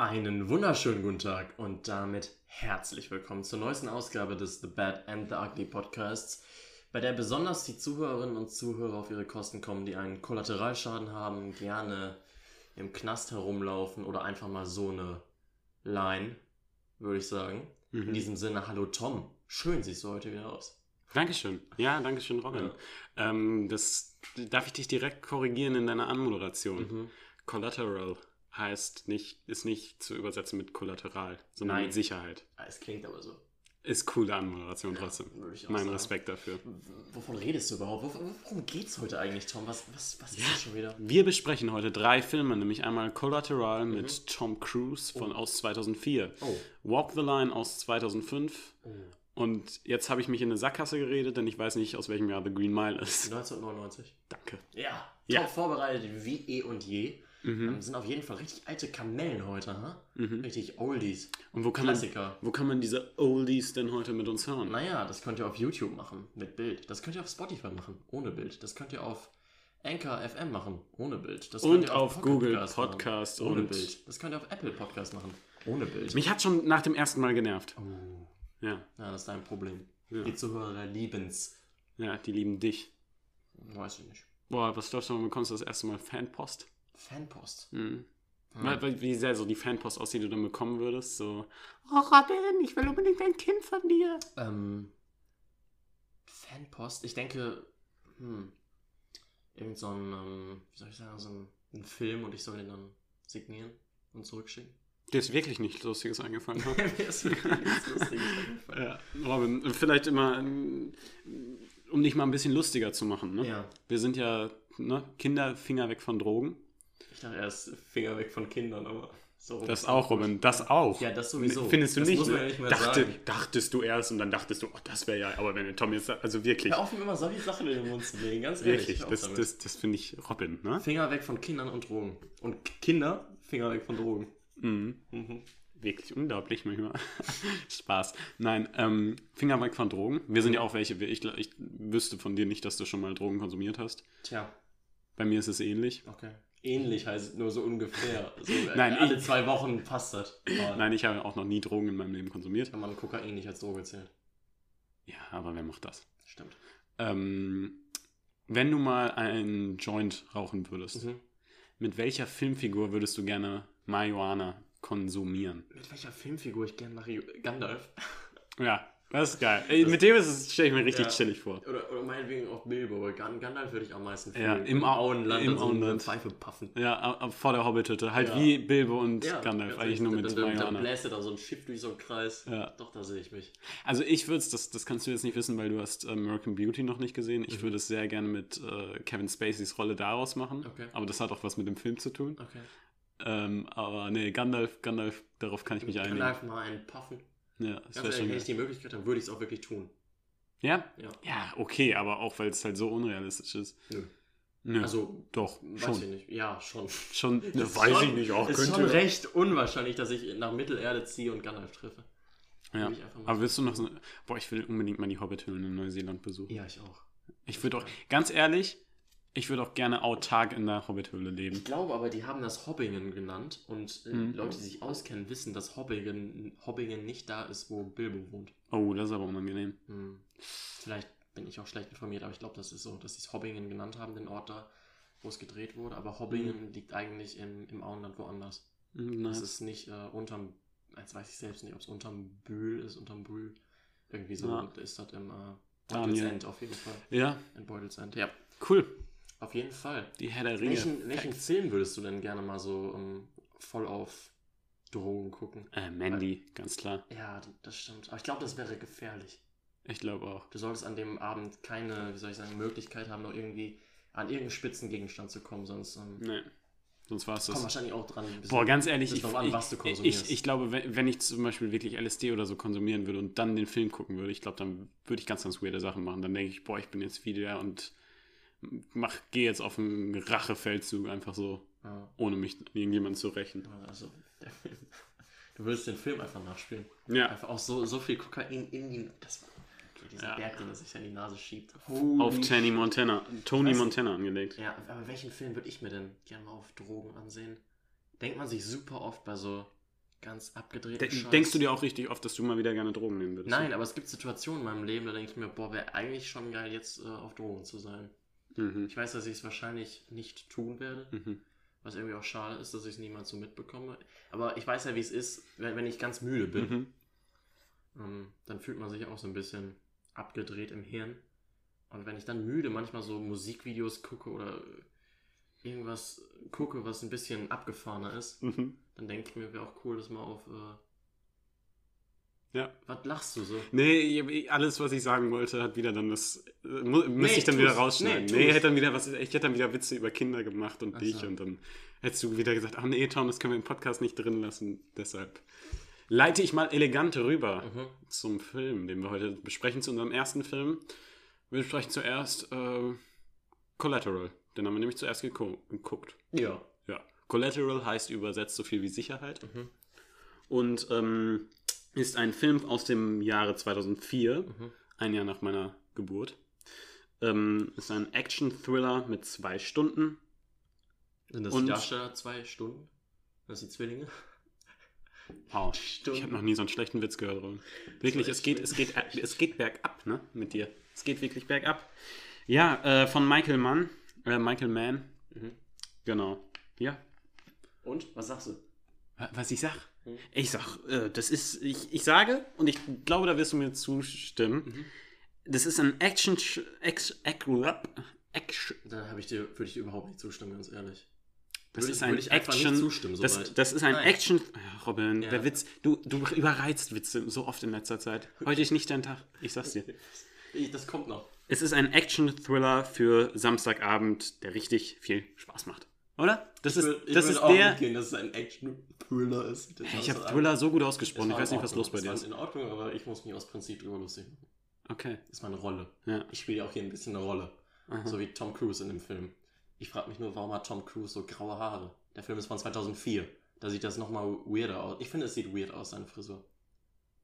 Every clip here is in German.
Einen wunderschönen guten Tag und damit herzlich willkommen zur neuesten Ausgabe des The Bad and the Ugly Podcasts, bei der besonders die Zuhörerinnen und Zuhörer auf ihre Kosten kommen, die einen Kollateralschaden haben, gerne im Knast herumlaufen oder einfach mal so eine Line, würde ich sagen. Mhm. In diesem Sinne, hallo Tom, schön siehst du heute wieder aus. Dankeschön. Ja, Dankeschön, Robin. Ähm, das darf ich dich direkt korrigieren in deiner Anmoderation. Mhm. Collateral heißt nicht, ist nicht zu übersetzen mit Kollateral, sondern Nein. mit Sicherheit. Ah, Es klingt aber so. Ist coole Anmoderation trotzdem. würde ich auch mein sagen. Respekt dafür. Wovon redest du überhaupt? Worum geht's heute eigentlich, Tom? Was, was, was ist das schon wieder? Wir besprechen heute drei Filme, nämlich einmal Collateral Mhm. mit Tom Cruise von aus 2004, Oh. Walk the Line aus 2005 oh. und jetzt habe ich mich in eine Sackgasse geredet, denn ich weiß nicht, aus welchem Jahr The Green Mile ist. 1999. Danke. Ja, Ja. top vorbereitet wie eh und je. Mhm. Ähm, sind auf jeden Fall richtig alte Kamellen heute, ha? Richtig Oldies. Und wo kann, man, Klassiker. wo kann man diese Oldies denn heute mit uns hören? Naja, das könnt ihr auf YouTube machen, mit Bild. Das könnt ihr auf Spotify machen, ohne Bild. Das könnt ihr auf Anchor FM machen, ohne Bild. Das könnt Und ihr auf Pocket Google Cast machen, Podcast ohne und- Bild. Das könnt ihr auf Apple Podcast machen, ohne Bild. Mich hat schon nach dem ersten Mal genervt. Oh. Ja, Ja, das ist dein Problem. Ja. Die Zuhörer lieben's. ja, die lieben dich. Weiß ich nicht. Boah, was glaubst du, wann bekommst du das erste Mal Fanpost? Fanpost. Mhm. Hm. Weil- Wie sehr so die Fanpost aussieht, die du dann bekommen würdest. So, oh Robin, ich will unbedingt ein Kind von dir. Ähm, Fanpost, ich denke, hm, irgend so ein, ähm, wie soll ich sagen, so ein, ein Film und ich soll den dann signieren und zurückschicken. Dir ist wirklich nichts Lustiges eingefallen. ne? Mir ist wirklich nichts Lustiges eingefallen. ja, Robin, vielleicht immer, um dich mal ein bisschen lustiger zu machen. Ne? Ja, Wir sind ja ne, Kinder, Finger weg von Drogen. Ich dachte erst Finger weg von Kindern, aber so. Das auch. Robin, das auch. Ja, das sowieso. Findest du das nicht? ja nicht Dachte. Dachtest du erst und dann dachtest du, oh, das wäre ja, aber wenn Tom jetzt also wirklich, Hör auf, immer solche Sachen in den Mund zu legen, ganz ehrlich. wirklich, das, das, das finde ich Robin, ne? Finger weg von Kindern und Drogen. Und Kinder, Finger weg von Drogen. Mhm. Mhm. Wirklich unglaublich manchmal. Spaß. Nein, ähm, Finger weg von Drogen. Wir sind ja auch welche. Ich, ich wüsste von dir nicht, dass du schon mal Drogen konsumiert hast. Tja, Bei mir ist es ähnlich. okay. Ähnlich heißt nur so ungefähr. So, äh, Nein, alle ich- zwei Wochen passt das. Aber Nein, ich habe auch noch nie Drogen in meinem Leben konsumiert. Kann man Kokain nicht als Droge zählen. Ja, aber wer macht das? Stimmt. Ähm, wenn du mal einen Joint rauchen würdest, Mhm. mit welcher Filmfigur würdest du gerne Marihuana konsumieren? Mit welcher Filmfigur ich gerne Mario Gandalf? Ja, das ist geil. Ey, mit dem stelle ich mir richtig Ja. chillig vor. Oder, oder meinetwegen auch Bilbo, Gandalf würde ich am meisten Ja, fühlen. im Au- Auenland, im an so Auenland. Pfeife puffen. Ja, vor der Hobbit-Hütte. Halt Ja. wie Bilbo und Ja, Gandalf, eigentlich nur mit dann, dann bläst er da so ein Schiff durch so einen Kreis. Ja. Doch, da sehe ich mich. Also ich würde es, das, das kannst du jetzt nicht wissen, weil du hast äh, American Beauty noch nicht gesehen. Ich Mhm. würde es sehr gerne mit äh, Kevin Spaceys Rolle daraus machen. Okay. Aber das hat auch was mit dem Film zu tun. Okay. Ähm, aber nee, Gandalf, Gandalf, darauf kann ich mich einigen. Gandalf mal einen puffen. Ja, das schon wenn ich die Möglichkeit habe, würde ich es auch wirklich tun. Ja? Ja. Ja, okay, aber auch weil es halt so unrealistisch ist. Nö. Nö, Also, doch, weiß schon. ich nicht. Ja, schon. Schon, ne, weiß schon- ich nicht, auch ist könnte. schon recht unwahrscheinlich, dass ich nach Mittelerde ziehe und Gandalf treffe. ja. Aber willst du noch so. Boah, ich will unbedingt mal die Hobbit-Höhlen in Neuseeland besuchen. Ja, ich auch. Ich würde auch, ganz ehrlich, ich würde auch gerne autark in der Hobbit-Höhle leben. Ich glaube aber, die haben das Hobbingen genannt und äh, Mhm. Leute, die sich auskennen, wissen, dass Hobbingen, Hobbingen nicht da ist, wo Bilbo wohnt. Oh, das ist aber unangenehm. Hm. Vielleicht bin ich auch schlecht informiert, aber ich glaube, das ist so, dass sie es Hobbingen genannt haben, den Ort da, wo es gedreht wurde. Aber Hobbingen liegt eigentlich im, im Auenland woanders. Hm, Das Nice. ist nicht äh, unterm, jetzt weiß ich selbst nicht, ob es unterm Bühl ist, unterm Brühl. Irgendwie so Ja. ist das im äh, Daniel. Beutelsend auf jeden Fall. Ja, In Beutelsend, ja. cool. Auf jeden Fall. Die Herr der Ringe. Welchen, welchen Film würdest du denn gerne mal so ähm, voll auf Drogen gucken? Äh, Mandy, ganz klar. Ja, das stimmt. Aber ich glaube, das wäre gefährlich. Ich glaube auch. Du solltest an dem Abend keine, wie soll ich sagen, Möglichkeit haben, noch irgendwie an irgendeinen spitzen Gegenstand zu kommen, sonst ähm, Nee. Sonst war es kommt das. wahrscheinlich auch dran. bisschen- Boah, ganz ehrlich, ich, an, ich, was du ich, konsumierst. ich, ich glaube, wenn, wenn ich zum Beispiel wirklich LSD oder so konsumieren würde und dann den Film gucken würde, ich glaube, dann würde ich ganz, ganz weirde Sachen machen. Dann denke ich, boah, ich bin jetzt wieder und mach, gehe jetzt auf einen Rachefeldzug einfach so, ja, ohne mich irgendjemand zu rächen. also. Du würdest den Film einfach nachspielen. Ja. Einfach auch so, so viel Kokain in ihn. Das okay, dieser Ja. Berg, den er sich in die Nase schiebt. Auf Tony Montana, Tony. Montana angelegt. Ja, aber welchen Film würde ich mir denn gerne mal auf Drogen ansehen? Denkt man sich super oft bei so ganz abgedrehten De Scheiß. denkst du dir auch richtig oft, dass du mal wieder gerne Drogen nehmen würdest? Nein, aber es gibt Situationen in meinem Leben, da denke ich mir, boah, wäre eigentlich schon geil, jetzt äh, auf Drogen zu sein. Mhm. Ich weiß, dass ich es wahrscheinlich nicht tun werde, Mhm. was irgendwie auch schade ist, dass ich es niemals so mitbekomme. Aber ich weiß ja, wie es ist, wenn, wenn ich ganz müde bin. Mhm. Ähm, dann fühlt man sich auch so ein bisschen abgedreht im Hirn. Und wenn ich dann müde manchmal so Musikvideos gucke oder irgendwas gucke, was ein bisschen abgefahrener ist, Mhm. dann denke ich mir, wäre auch cool, das mal auf. Äh, Ja. Was lachst du so? Nee, alles, was ich sagen wollte, hat wieder dann das. äh, Müsste ich dann wieder rausschneiden. Nee, Nee, hätte dann wieder was. Ich hätte dann wieder Witze über Kinder gemacht und Ach dich so. und dann hättest du wieder gesagt, ach nee, Tom, das können wir im Podcast nicht drin lassen. Deshalb leite ich mal elegant rüber Mhm. zum Film, den wir heute besprechen, zu unserem ersten Film. Wir besprechen zuerst äh, Collateral. Den haben wir nämlich zuerst geguckt. Ja. Ja. Collateral heißt übersetzt so viel wie Sicherheit. Mhm. Und ähm, ist ein Film aus dem Jahre 2004, Mhm. ein Jahr nach meiner Geburt. Ähm, ist ein Action-Thriller mit zwei Stunden. Sind das Und- die Darsteller zwei Stunden? Das sind die Zwillinge? Wow. Stunden. Ich habe noch nie so einen schlechten Witz gehört. Ron. Wirklich, es geht, es, geht, Stunden. es geht bergab, ne? Mit dir. Es geht wirklich bergab. Ja, äh, von Michael Mann. Äh, Michael Mann. Mhm. Genau. Ja. Und? Was sagst du? Wa- Was ich sag? Mhm. Ich sag, äh, das ist, ich, ich sage, und ich glaube, da wirst du mir zustimmen, Mhm. das ist ein Action, Action, Action, Da habe ich dir, würde ich dir überhaupt nicht zustimmen, ganz ehrlich. das Würde ist ich- ein würde ich Action, zustimmen, das, das ist ein Nein. Action, Ja, Robin, Ja. der Witz, du, du überreizt Witze so oft in letzter Zeit. Heute ist nicht dein Tag, ich sag's dir. Das kommt noch. Es ist ein Action-Thriller für Samstagabend, der richtig viel Spaß macht. Oder? Das ist, würd- das ist auch der. mitgehen, dass es ein Action-Thriller ist. Ich habe Thriller so gut ausgesprochen, ich weiß nicht, was los bei dir ist. ist. in Ordnung, aber ich muss mich aus Prinzip drüber lustig machen. Okay. Das ist meine Rolle. Ja. Ich spiele ja auch hier ein bisschen eine Rolle. Aha. So wie Tom Cruise in dem Film. Ich frage mich nur, warum hat Tom Cruise so graue Haare? Der Film ist von 2004. Da sieht das nochmal weirder aus. Ich finde, es sieht weird aus, seine Frisur.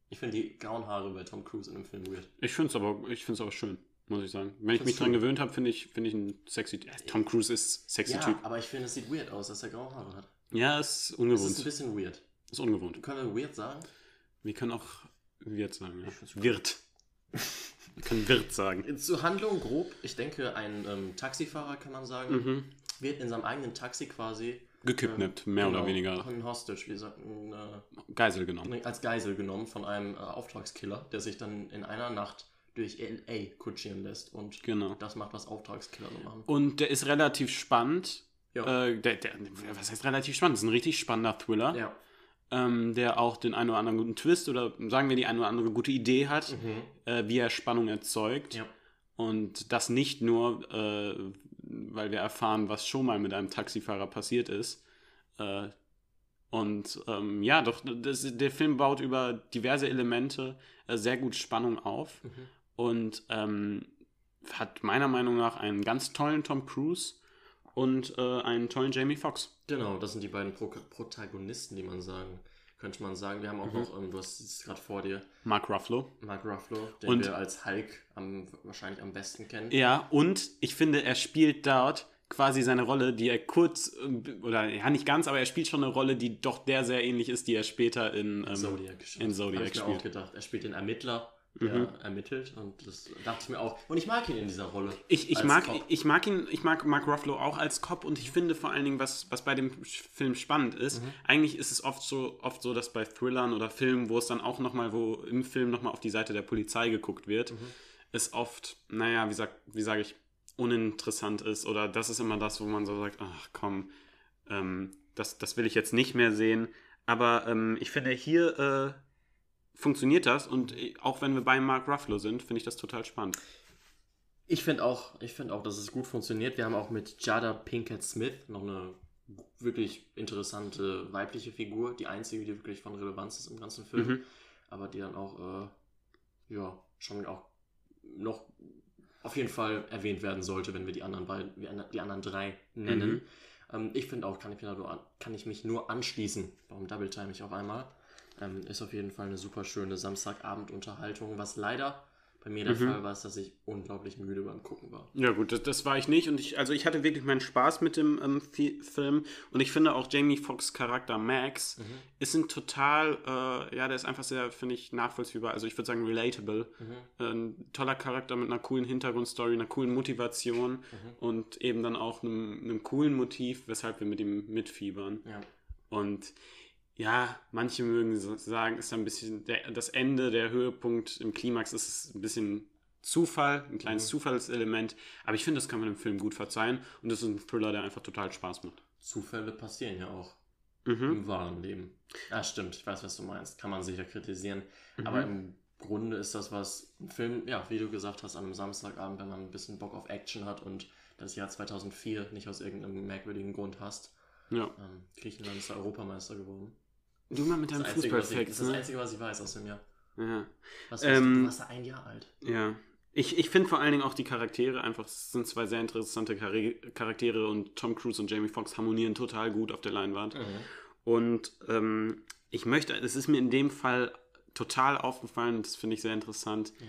Ich finde die grauen Haare bei Tom Cruise in dem Film weird. Ich finde es aber, ich find's aber schön, muss ich sagen. Wenn ich mich dran gewöhnt habe, finde ich, find ich einen sexy. Ja, Tom Cruise ist sexy Ja, Typ. aber ich finde, es sieht weird aus, dass er graue Haare hat. Ja, ist Das ist ungewohnt. ein bisschen weird. Ist ungewohnt. Können wir weird sagen? Wir können auch Wirt sagen. Ja. Wirt. Wir können Wirt sagen. Zur Handlung grob. Ich denke, ein ähm, Taxifahrer, kann man sagen, Mhm. wird in seinem eigenen Taxi quasi Gekidnappt, mehr oder genau, weniger. Ein Hostage, wie gesagt, äh, Geisel genommen. als Geisel genommen von einem äh, Auftragskiller, der sich dann in einer Nacht durch LA kutschieren lässt und Genau. das macht, was Auftragskiller so machen. Und der ist relativ spannend. Ja. Äh, der, der, was heißt relativ spannend? Das ist ein richtig spannender Thriller, ja. ähm, der auch den einen oder anderen guten Twist oder sagen wir die eine oder andere gute Idee hat, Mhm. äh, wie er Spannung erzeugt. Ja. Und das nicht nur, äh, weil wir erfahren, was schon mal mit einem Taxifahrer passiert ist. Äh, und ähm, ja, doch, das, der Film baut über diverse Elemente äh, sehr gut Spannung auf Mhm. Und ähm, hat meiner Meinung nach einen ganz tollen Tom Cruise und äh, einen tollen Jamie Foxx. Genau, das sind die beiden Pro Protagonisten, die man sagen, könnte man sagen. Wir haben auch Mhm. noch, ähm, du hast es gerade vor dir, Mark Ruffalo. Mark Ruffalo, den Und- wir als Hulk am, wahrscheinlich am besten kennen. Ja, und ich finde, er spielt dort quasi seine Rolle, die er kurz, äh, oder ja, nicht ganz, aber er spielt schon eine Rolle, die doch der sehr ähnlich ist, die er später in, ähm, Zodiac. in Zodiac Hab ich mir spielt. auch gedacht. Er spielt den Ermittler, Mhm. ermittelt und das dachte ich mir auch. Und ich mag ihn in dieser Rolle. Ich, ich, mag, Cop. ich mag ihn, ich mag Mark Ruffalo auch als Cop und ich finde vor allen Dingen, was, was bei dem Film spannend ist, Mhm. eigentlich ist es oft so, oft so, dass bei Thrillern oder Filmen, wo es dann auch nochmal, wo im Film nochmal auf die Seite der Polizei geguckt wird, Mhm. es oft, naja, wie sag, wie sage ich, uninteressant ist oder das ist immer das, wo man so sagt, ach komm, ähm, das, das will ich jetzt nicht mehr sehen. Aber ähm, ich finde, hier äh, funktioniert das und äh, auch wenn wir bei Mark Ruffalo sind, finde ich das total spannend. Ich finde auch, ich finde auch, dass es gut funktioniert. Wir haben auch mit Jada Pinkett Smith noch eine wirklich interessante weibliche Figur, die einzige, die wirklich von Relevanz ist im ganzen Film, Mhm. aber die dann auch, äh, ja, schon auch noch auf jeden Fall erwähnt werden sollte, wenn wir die anderen beiden, die anderen drei nennen. Mhm. Ähm, ich finde auch, kann ich, nur kann ich mich nur anschließen. Warum double time ich auf einmal? Ähm, ist auf jeden Fall eine super schöne Samstagabend-Unterhaltung, was leider bei mir der Mhm. Fall war es, dass ich unglaublich müde beim Gucken war. Ja gut, das, das war ich nicht und ich, also ich hatte wirklich meinen Spaß mit dem ähm, Fi- Film und ich finde auch Jamie Foxx Charakter Max ist ein total, äh, ja, der ist einfach sehr, finde ich, nachvollziehbar, also ich würde sagen relatable. Ein toller Charakter mit einer coolen Hintergrundstory, einer coolen Motivation und eben dann auch einem, einem coolen Motiv, weshalb wir mit ihm mitfiebern. Ja. Und ja, manche mögen sagen, ist ein bisschen der, das Ende, der Höhepunkt im Klimax ist es ein bisschen Zufall, ein kleines Zufallselement. Aber ich finde, das kann man im Film gut verzeihen. Und das ist ein Thriller, der einfach total Spaß macht. Zufälle passieren ja auch Mhm. im wahren Leben. Ah, stimmt, ich weiß, was du meinst. Kann man sicher kritisieren. Mhm. Aber im Grunde ist das, was ein Film, ja, wie du gesagt hast, an einem Samstagabend, wenn man ein bisschen Bock auf Action hat und das Jahr 2004 nicht aus irgendeinem merkwürdigen Grund hast. Ja. Ähm, Griechenland ist da Europameister geworden. Du mal mit deinem Das, Einzige, was ich, das ist das ne? Einzige, was ich weiß aus dem Jahr. Ja. Was weißt du? Ähm, du warst da ein Jahr alt. Ja. Ich, ich finde vor allen Dingen auch die Charaktere einfach, es sind zwei sehr interessante Charaktere und Tom Cruise und Jamie Foxx harmonieren total gut auf der Leinwand. Mhm. Und ähm, ich möchte, es ist mir in dem Fall total aufgefallen, das finde ich sehr interessant. Ja.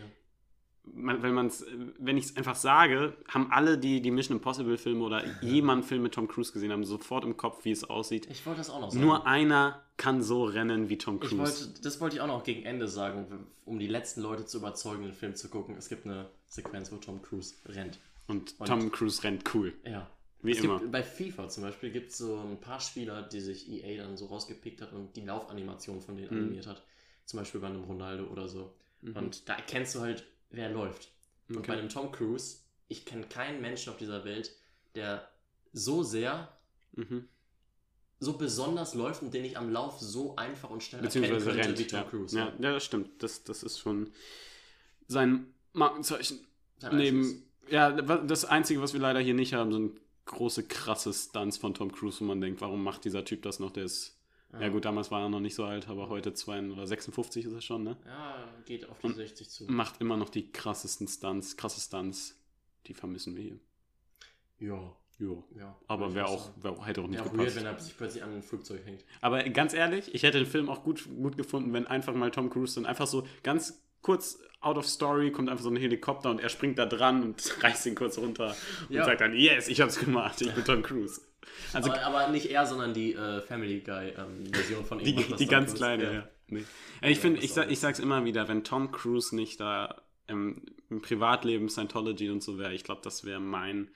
Man, wenn man's, wenn ich es einfach sage, haben alle, die die Mission Impossible Filme oder jemand Film mit Tom Cruise gesehen haben, sofort im Kopf, wie es aussieht. Ich wollte das auch noch sagen. Nur einer kann so rennen wie Tom Cruise. wollte, das wollte ich auch noch gegen Ende sagen, um die letzten Leute zu überzeugen, den Film zu gucken. Es gibt eine Sequenz, wo Tom Cruise rennt. Und Und- Tom Cruise rennt cool. Ja. Wie es immer. Gibt, bei FIFA zum Beispiel gibt es so ein paar Spieler, die sich EA dann so rausgepickt hat und die Laufanimation von denen Mhm. animiert hat. Zum Beispiel bei einem Ronaldo oder so. Und da erkennst du halt, wer läuft. Und Okay. bei einem Tom Cruise, ich kenne keinen Menschen auf dieser Welt, der so sehr, Mhm. So besonders läuft und den ich am Lauf so einfach und schnell erkennen Beziehungsweise könnte rennt. wie Tom ja. Cruise. Ja, ja, das stimmt. Das, das ist schon sein Markenzeichen. Sein Neben, ja, das Einzige, was wir leider hier nicht haben, sind große, krasse Stunts von Tom Cruise, wo man denkt, warum macht dieser Typ das noch? Der ist, ja, gut, damals war er noch nicht so alt, aber heute 2 oder 56 ist er schon, ne? Ja, geht auf die Und 60 zu. Macht immer noch die krassesten Stunts, krasse Stunts. Die vermissen wir hier. Ja, Jo. ja. Aber ich wäre auch auch, wär, hätte auch nicht Ja, weird, gepasst. wenn er sich plötzlich an ein Flugzeug hängt. Aber ganz ehrlich, ich hätte den Film auch gut, gut gefunden, wenn einfach mal Tom Cruise dann einfach so ganz kurz out of story kommt einfach so ein Helikopter und er springt da dran und reißt ihn kurz runter und Ja. sagt dann, yes, ich hab's gemacht, ich bin Tom Cruise. Also aber, aber nicht er, sondern die äh, Family Guy-Version von ihm. die, die ganz kurz. kleine, Ja. ja. Nee. Ich finde, ich, sag, auch ich sag's immer wieder, wenn Tom Cruise nicht da ähm, im Privatleben Scientology und so wäre, ich glaube, das wäre mein,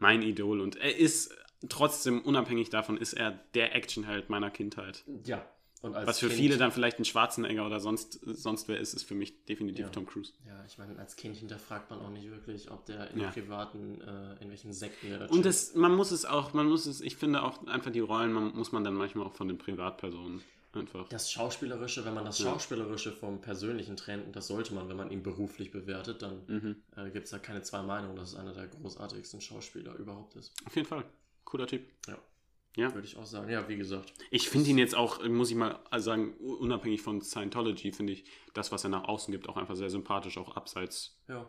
mein Idol. Und er ist trotzdem, unabhängig davon, ist er der Actionheld meiner Kindheit. Ja. Und als Was für kind, viele dann vielleicht ein Schwarzenegger oder sonst, sonst wer ist, ist für mich definitiv Ja. Tom Cruise. Ja, ich meine, als Kind hinterfragt man auch nicht wirklich, ob der in Ja. privaten, äh, in welchen Sekten er Und das, man muss es auch, man muss es, ich finde auch einfach die Rollen, man, muss man dann manchmal auch von den Privatpersonen einfach. Das Schauspielerische, wenn man das Ja. Schauspielerische vom Persönlichen trennt, und das sollte man, wenn man ihn beruflich bewertet, dann Mhm. äh, gibt es da keine zwei Meinungen, dass es einer der großartigsten Schauspieler überhaupt ist. Auf jeden Fall. Cooler Typ. Ja. Ja. Würde ich auch sagen. Ja, wie gesagt. Ich finde ihn jetzt auch, muss ich mal sagen, unabhängig von Scientology, finde ich das, was er nach außen gibt, auch einfach sehr sympathisch, auch abseits, Ja.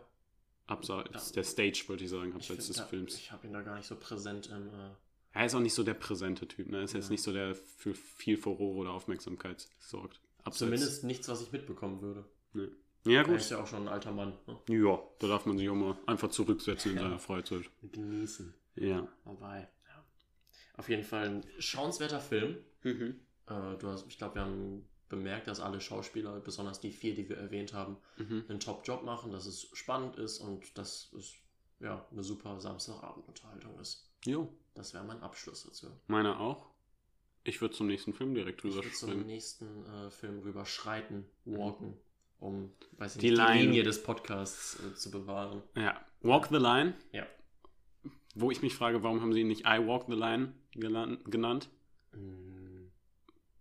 abseits Ja. der Stage, würde ich sagen, Ich, abseits find, des da, Films. ich habe ihn da gar nicht so präsent im. Äh, Er ist auch nicht so der präsente Typ, ne? Er ist jetzt Ja. nicht so der für viel Furore oder Aufmerksamkeit sorgt. Abseits. zumindest nichts, was ich mitbekommen würde. Ne. Ja, Er gut. ist ja auch schon ein alter Mann. Ne? Ja, da darf man sich auch mal einfach zurücksetzen in seiner Freizeit. Genießen. Ja. Dabei. Ja. Auf jeden Fall ein schauenswerter Film. Mhm. Äh, du hast, ich glaube, wir haben bemerkt, dass alle Schauspieler, besonders die vier, die wir erwähnt haben, Mhm. einen Top-Job machen, dass es spannend ist und dass es ja, eine super Samstagabendunterhaltung ist. Jo, Das wäre mein Abschluss dazu. meiner auch. Ich würde zum nächsten Film direkt Ich drüber würde zum nächsten äh, Film rüber schreiten, walken, um weiß ich Die nicht, die, Line. Linie des Podcasts äh, zu bewahren. Ja, Walk the Line. Ja. Wo ich mich frage, warum haben sie ihn nicht I Walk the Line genannt? Mm,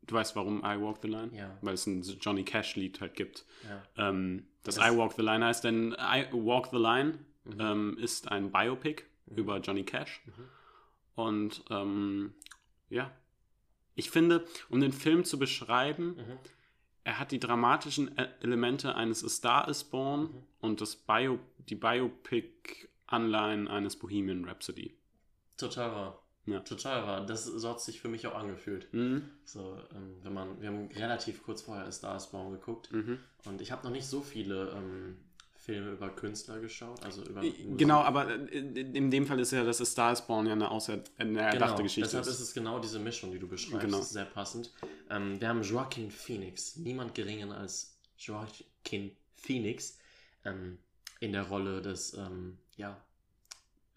Du weißt, warum I Walk the Line? ja, Weil es ein Johnny Cash-Lied halt gibt. ja. Ähm, das, Das- I Walk the Line heißt, denn I Walk the Line Mhm. ähm, ist ein Biopic Mhm. über Johnny Cash. Mhm. Und ähm, ja, ich finde, um den Film zu beschreiben, Mhm. er hat die dramatischen E- Elemente eines A Star is Born Mhm. und das Bio, die Biopic-Anleihen eines Bohemian Rhapsody. Total wahr. Ja. Total wahr. Das so hat sich für mich auch angefühlt. Mhm. So, ähm, wenn man, wir haben relativ kurz vorher A Star is Born geguckt Mhm. und ich habe noch nicht so viele ähm, Filme über Künstler geschaut, also über Musik. Genau, aber äh, in dem Fall ist ja das ist Star is Born ja eine, außer, eine erdachte genau, Geschichte. Deshalb ist es genau diese Mischung, die du beschreibst. Genau. Sehr passend. Ähm, wir haben Joaquin Phoenix, niemand geringer als Joaquin Phoenix ähm, in der Rolle des ähm, ja,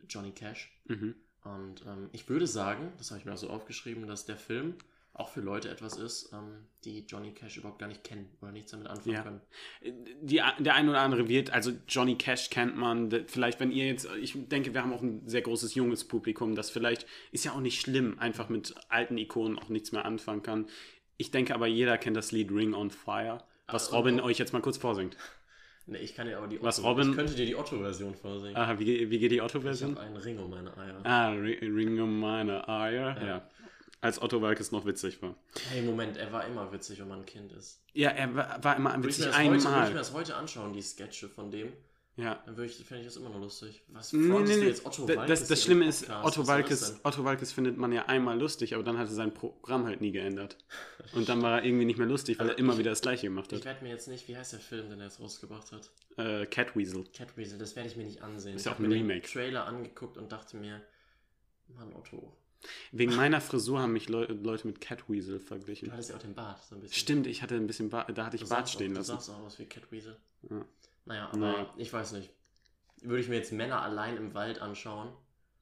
Johnny Cash. Mhm. Und ähm, ich würde sagen, das habe ich mir auch so aufgeschrieben, dass der Film auch für Leute etwas ist, ähm, die Johnny Cash überhaupt gar nicht kennen oder nichts damit anfangen ja. können. Die, der ein oder andere wird, also Johnny Cash kennt man, vielleicht wenn ihr jetzt, ich denke, wir haben auch ein sehr großes junges Publikum, das vielleicht, ist ja auch nicht schlimm, einfach mit alten Ikonen auch nichts mehr anfangen kann. Ich denke aber, jeder kennt das Lied Ring on Fire, was ah, Robin euch jetzt mal kurz vorsingt. Ne, ich kann dir aber die Otto, Was Robin? Ich könnte dir die Otto-Version vorsingen. Ah, wie, wie geht die Otto-Version? Ich habe einen Ring um meine Eier. Ah, Ring um meine Eier, ja. ja als Otto Walkes noch witzig war. Hey, Moment, er war immer witzig, wenn man ein Kind ist. Ja, er war, war immer witzig einmal. Heute, würde ich mir das heute anschauen, die Sketche von dem, ja. dann würde ich, fände ich das immer noch lustig. Was nee, nee, nee. jetzt Otto Walkes? Das, das Schlimme ist, Otto Walkes, Otto Walkes findet man ja einmal lustig, aber dann hat er sein Programm halt nie geändert. Und dann war er irgendwie nicht mehr lustig, weil also er immer ich, wieder das Gleiche gemacht hat. Ich werde mir jetzt nicht, wie heißt der Film, den er jetzt rausgebracht hat? Äh, Catweasel. Catweasel, das werde ich mir nicht ansehen. Ist ja auch ein Remake. Ich habe mir den Trailer angeguckt und dachte mir, Mann, Otto, Wegen meiner Frisur haben mich Le Leute mit Catweasel verglichen. Du hattest ja auch den Bart so ein bisschen. Stimmt, ich hatte ein bisschen Bart, da hatte ich du Bart stehen auch, lassen. Du sahst auch aus wie Catweasel. Ja. Naja, aber ja. ich weiß nicht. Würde ich mir jetzt Männer allein im Wald anschauen,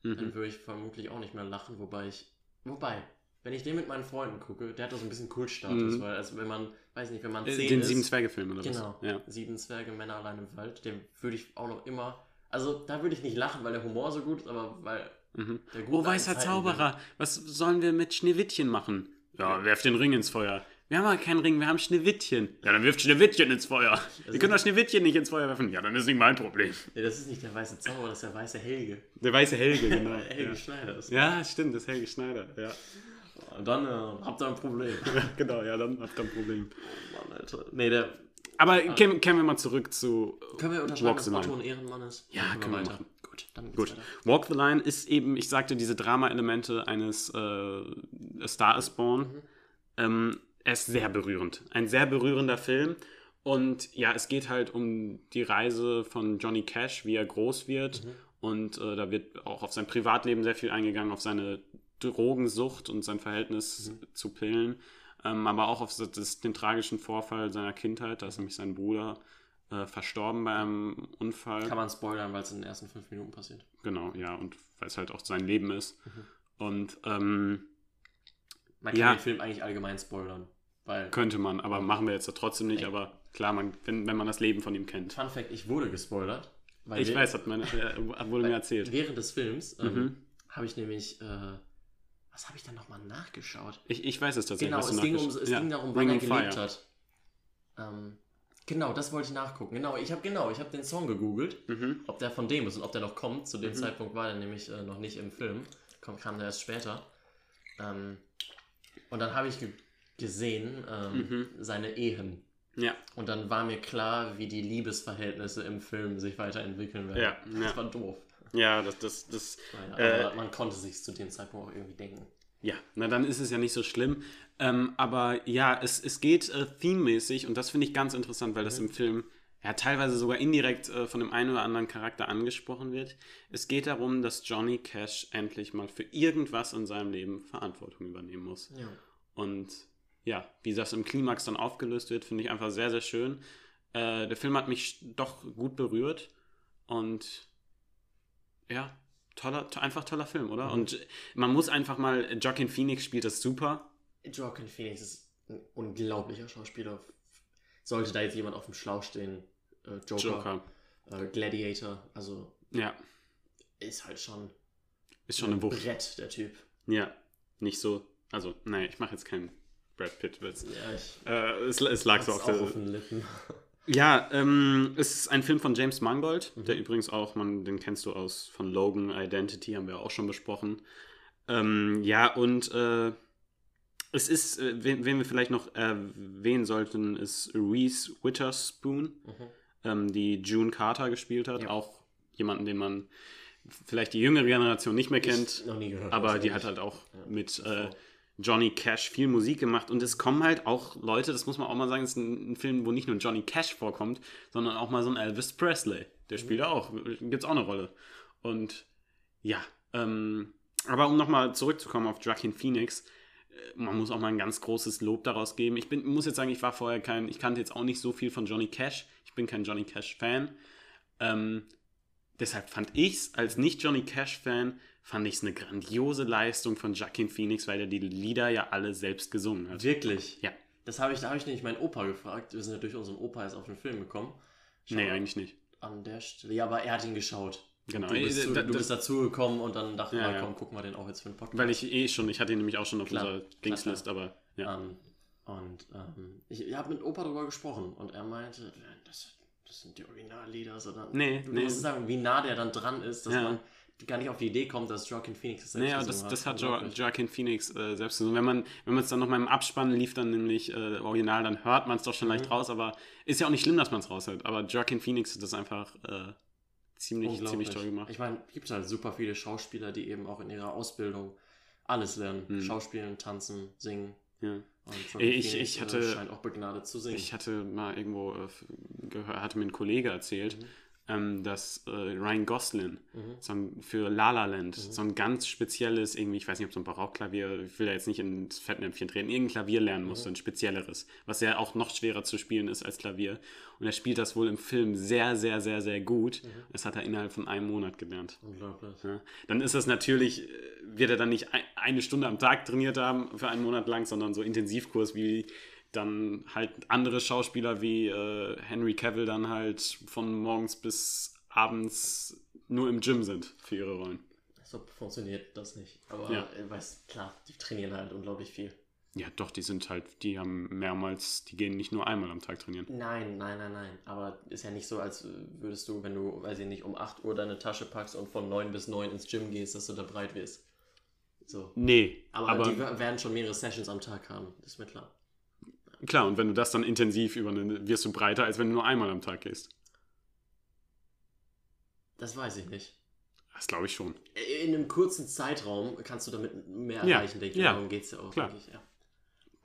mhm. dann würde ich vermutlich auch nicht mehr lachen, wobei ich. Wobei, wenn ich den mit meinen Freunden gucke, der hat doch so ein bisschen Kultstatus, mhm. weil also wenn man, weiß nicht, wenn man äh, zehn Den ist, Sieben Zwerge-Film oder genau, was? Genau, ja. Sieben Zwerge, Männer allein im Wald, den würde ich auch noch immer. Also da würde ich nicht lachen, weil der Humor so gut ist, aber weil Mhm. Oh, weißer Zauberer, was sollen wir mit Schneewittchen machen? Ja, werft den Ring ins Feuer. Wir haben aber keinen Ring, wir haben Schneewittchen. Ja, dann wirft Schneewittchen ins Feuer. wir können doch Schneewittchen nicht ins Feuer werfen. Ja, dann ist nicht mein Problem. Ja, das ist nicht der weiße Zauberer, das ist der weiße Helge. Der weiße Helge, genau. Helge ja. Schneider ist Ja, stimmt, das ist Helge Schneider, ja. Und dann äh, habt ihr ein Problem. genau, ja, dann habt ihr ein Problem. Oh Mann, Alter. Nee, der. Aber ah. kehren wir mal zurück zu. Können wir unterschreiben, dass Otto ein Ehrenmann ist? Ja, können wir weiter. Machen. Gut, dann Gut. Walk the Line ist eben, ich sagte, diese Drama-Elemente eines äh, Star is Born. Mhm. Ähm, er ist sehr berührend. Ein sehr berührender Film. Und ja, es geht halt um die Reise von Johnny Cash, wie er groß wird. Mhm. Und äh, da wird auch auf sein Privatleben sehr viel eingegangen, auf seine Drogensucht und sein Verhältnis mhm. zu Pillen. Ähm, aber auch auf das, den tragischen Vorfall seiner Kindheit. Da ist nämlich sein Bruder äh, verstorben bei einem Unfall. Kann man spoilern, weil es in den ersten fünf Minuten passiert. Genau, ja, und weil es halt auch sein Leben ist. Mhm. Und ähm, man kann ja, den Film eigentlich allgemein spoilern. Weil könnte man, aber machen wir jetzt ja trotzdem nicht. Ey. Aber klar, man, wenn, wenn man das Leben von ihm kennt. Fun Fact: Ich wurde gespoilert. ich wir, weiß, hat meine, äh, wurde mir erzählt. Während des Films ähm, mhm. habe ich nämlich. Äh, was habe ich dann nochmal nachgeschaut? Ich, ich weiß es tatsächlich. Genau, es, ging, um, es ja. ging darum, wann er gelebt Fire. hat. Ähm, Genau, das wollte ich nachgucken. Genau, ich habe genau, ich habe den Song gegoogelt, mhm. ob der von dem ist und ob der noch kommt. Zu dem mhm. Zeitpunkt war er nämlich äh, noch nicht im Film, kam, kam der erst später. Ähm, und dann habe ich ge gesehen ähm, mhm. seine Ehen. Ja. Und dann war mir klar, wie die Liebesverhältnisse im Film sich weiterentwickeln werden. Ja, das ja. war doof. Ja, das, das, das. Naja, äh, man konnte sich zu dem Zeitpunkt auch irgendwie denken. Ja, na dann ist es ja nicht so schlimm. Ähm, aber ja, es, es geht äh, thememäßig und das finde ich ganz interessant, weil das mhm. im Film ja teilweise sogar indirekt äh, von dem einen oder anderen Charakter angesprochen wird. Es geht darum, dass Johnny Cash endlich mal für irgendwas in seinem Leben Verantwortung übernehmen muss. Ja. Und ja, wie das im Klimax dann aufgelöst wird, finde ich einfach sehr, sehr schön. Äh, der Film hat mich doch gut berührt und ja, toller, einfach toller Film, oder? Mhm. Und man muss einfach mal, Joaquin Phoenix spielt das super. Joaquin Phoenix ist ein unglaublicher Schauspieler. Sollte da jetzt jemand auf dem Schlauch stehen, äh, Joker, Joker. Äh, Gladiator, also ja. ist halt schon, ist schon ein Brett, der Typ. Ja, nicht so, also, nein, ich mache jetzt keinen Brad Pitt-Witz. Ja, ich, äh, es, es lag so auf, der, auf den Lippen. Ja, ähm, es ist ein Film von James Mangold, mhm. der übrigens auch, man, den kennst du aus von Logan Identity, haben wir auch schon besprochen. Ähm, ja, und äh, es ist, äh, wen, wen, wir vielleicht noch erwähnen sollten, ist Reese Witherspoon, mhm. ähm, die June Carter gespielt hat. Ja. Auch jemanden, den man vielleicht die jüngere Generation nicht mehr kennt. Aber die hat halt auch ja, mit äh, Johnny Cash viel Musik gemacht und es kommen halt auch Leute, das muss man auch mal sagen, es ist ein, ein Film, wo nicht nur Johnny Cash vorkommt, sondern auch mal so ein Elvis Presley. Der spielt da auch, gibt es auch eine Rolle. Und ja, ähm, aber um nochmal zurückzukommen auf Joaquin Phoenix, äh, man muss auch mal ein ganz großes Lob daraus geben. Ich bin, muss jetzt sagen, ich war vorher kein, ich kannte jetzt auch nicht so viel von Johnny Cash. Ich bin kein Johnny Cash-Fan. Ähm, deshalb fand ich es als nicht-Johnny Cash-Fan, fand ich es eine grandiose Leistung von Joaquin Phoenix, weil er die Lieder ja alle selbst gesungen hat. Wirklich? Ja. Das habe ich, da habe ich nämlich meinen Opa gefragt. Wir sind ja durch unseren Opa jetzt auf den Film gekommen. Schau Nee, eigentlich nicht. An der Stelle. Ja, aber er hat ihn geschaut. Genau. Du bist, Äh, zu, da- du bist dazugekommen und dann dachte Ja, ja. komm, gucken wir den auch jetzt für den Podcast. Weil ich eh schon, ich hatte ihn nämlich auch schon auf Klar, unserer Dingslist, aber ja. Ähm, und ähm, ich habe mit Opa darüber gesprochen und er meinte, das, das sind die Originallieder, sondern Nee, du nee. musst sagen, wie nah der dann dran ist, dass Ja. man gar nicht auf die Idee kommt, dass Joaquin Phoenix das selbst Naja, das, das hat jo. Joaquin Phoenix äh, selbst gesungen. Wenn man wenn man es dann nochmal im Abspann lief, dann nämlich äh, original, dann hört man es doch schon leicht Mhm. raus, aber ist ja auch nicht schlimm, dass man es raushört. Aber Joaquin Phoenix hat das einfach äh, ziemlich, ziemlich toll gemacht. Ich meine, gibt halt super viele Schauspieler, die eben auch in ihrer Ausbildung alles lernen. Hm. Schauspielen, tanzen, singen. ja. Ich- ich äh, hatte- scheint auch begnadet zu singen. Ich hatte mal irgendwo äh, gehört, hatte mir ein Kollege erzählt, Mhm. Ähm, dass äh, Ryan Gosling Mhm. so ein, für La La Land so ein ganz spezielles, irgendwie, ich weiß nicht, ob so ein Barockklavier, ich will da jetzt nicht ins Fettnäpfchen treten, irgendein Klavier lernen musste, ein spezielleres, was ja auch noch schwerer zu spielen ist als Klavier. Und er spielt das wohl im Film sehr, sehr, sehr, sehr gut. Das hat er innerhalb von einem Monat gelernt. Unglaublich. Ja. Dann ist das natürlich, äh, wird er dann nicht ein, eine Stunde am Tag trainiert haben für einen Monat lang, sondern so Intensivkurs wie dann halt andere Schauspieler wie äh, Henry Cavill dann halt von morgens bis abends nur im Gym sind für ihre Rollen. So funktioniert das nicht. Aber Ja. äh, weiß, klar, die trainieren halt unglaublich viel. Ja, doch, die sind halt, die haben mehrmals, die gehen nicht nur einmal am Tag trainieren. Nein, nein, nein, nein. Aber ist ja nicht so, als würdest du, wenn du, weiß ich nicht, um 8 Uhr deine Tasche packst und von 9 bis 9 ins Gym gehst, dass du da breit wirst. So. Nee, Aber, aber, die wer- werden schon mehrere Sessions am Tag haben, ist mir klar. Klar, und wenn du das dann intensiv über wirst du breiter, als wenn du nur einmal am Tag gehst. Das weiß ich nicht. Das glaube ich schon. In einem kurzen Zeitraum kannst du damit mehr Ja, erreichen, denke ich. ja, Darum geht es ja auch, klar. denke ich. Ja.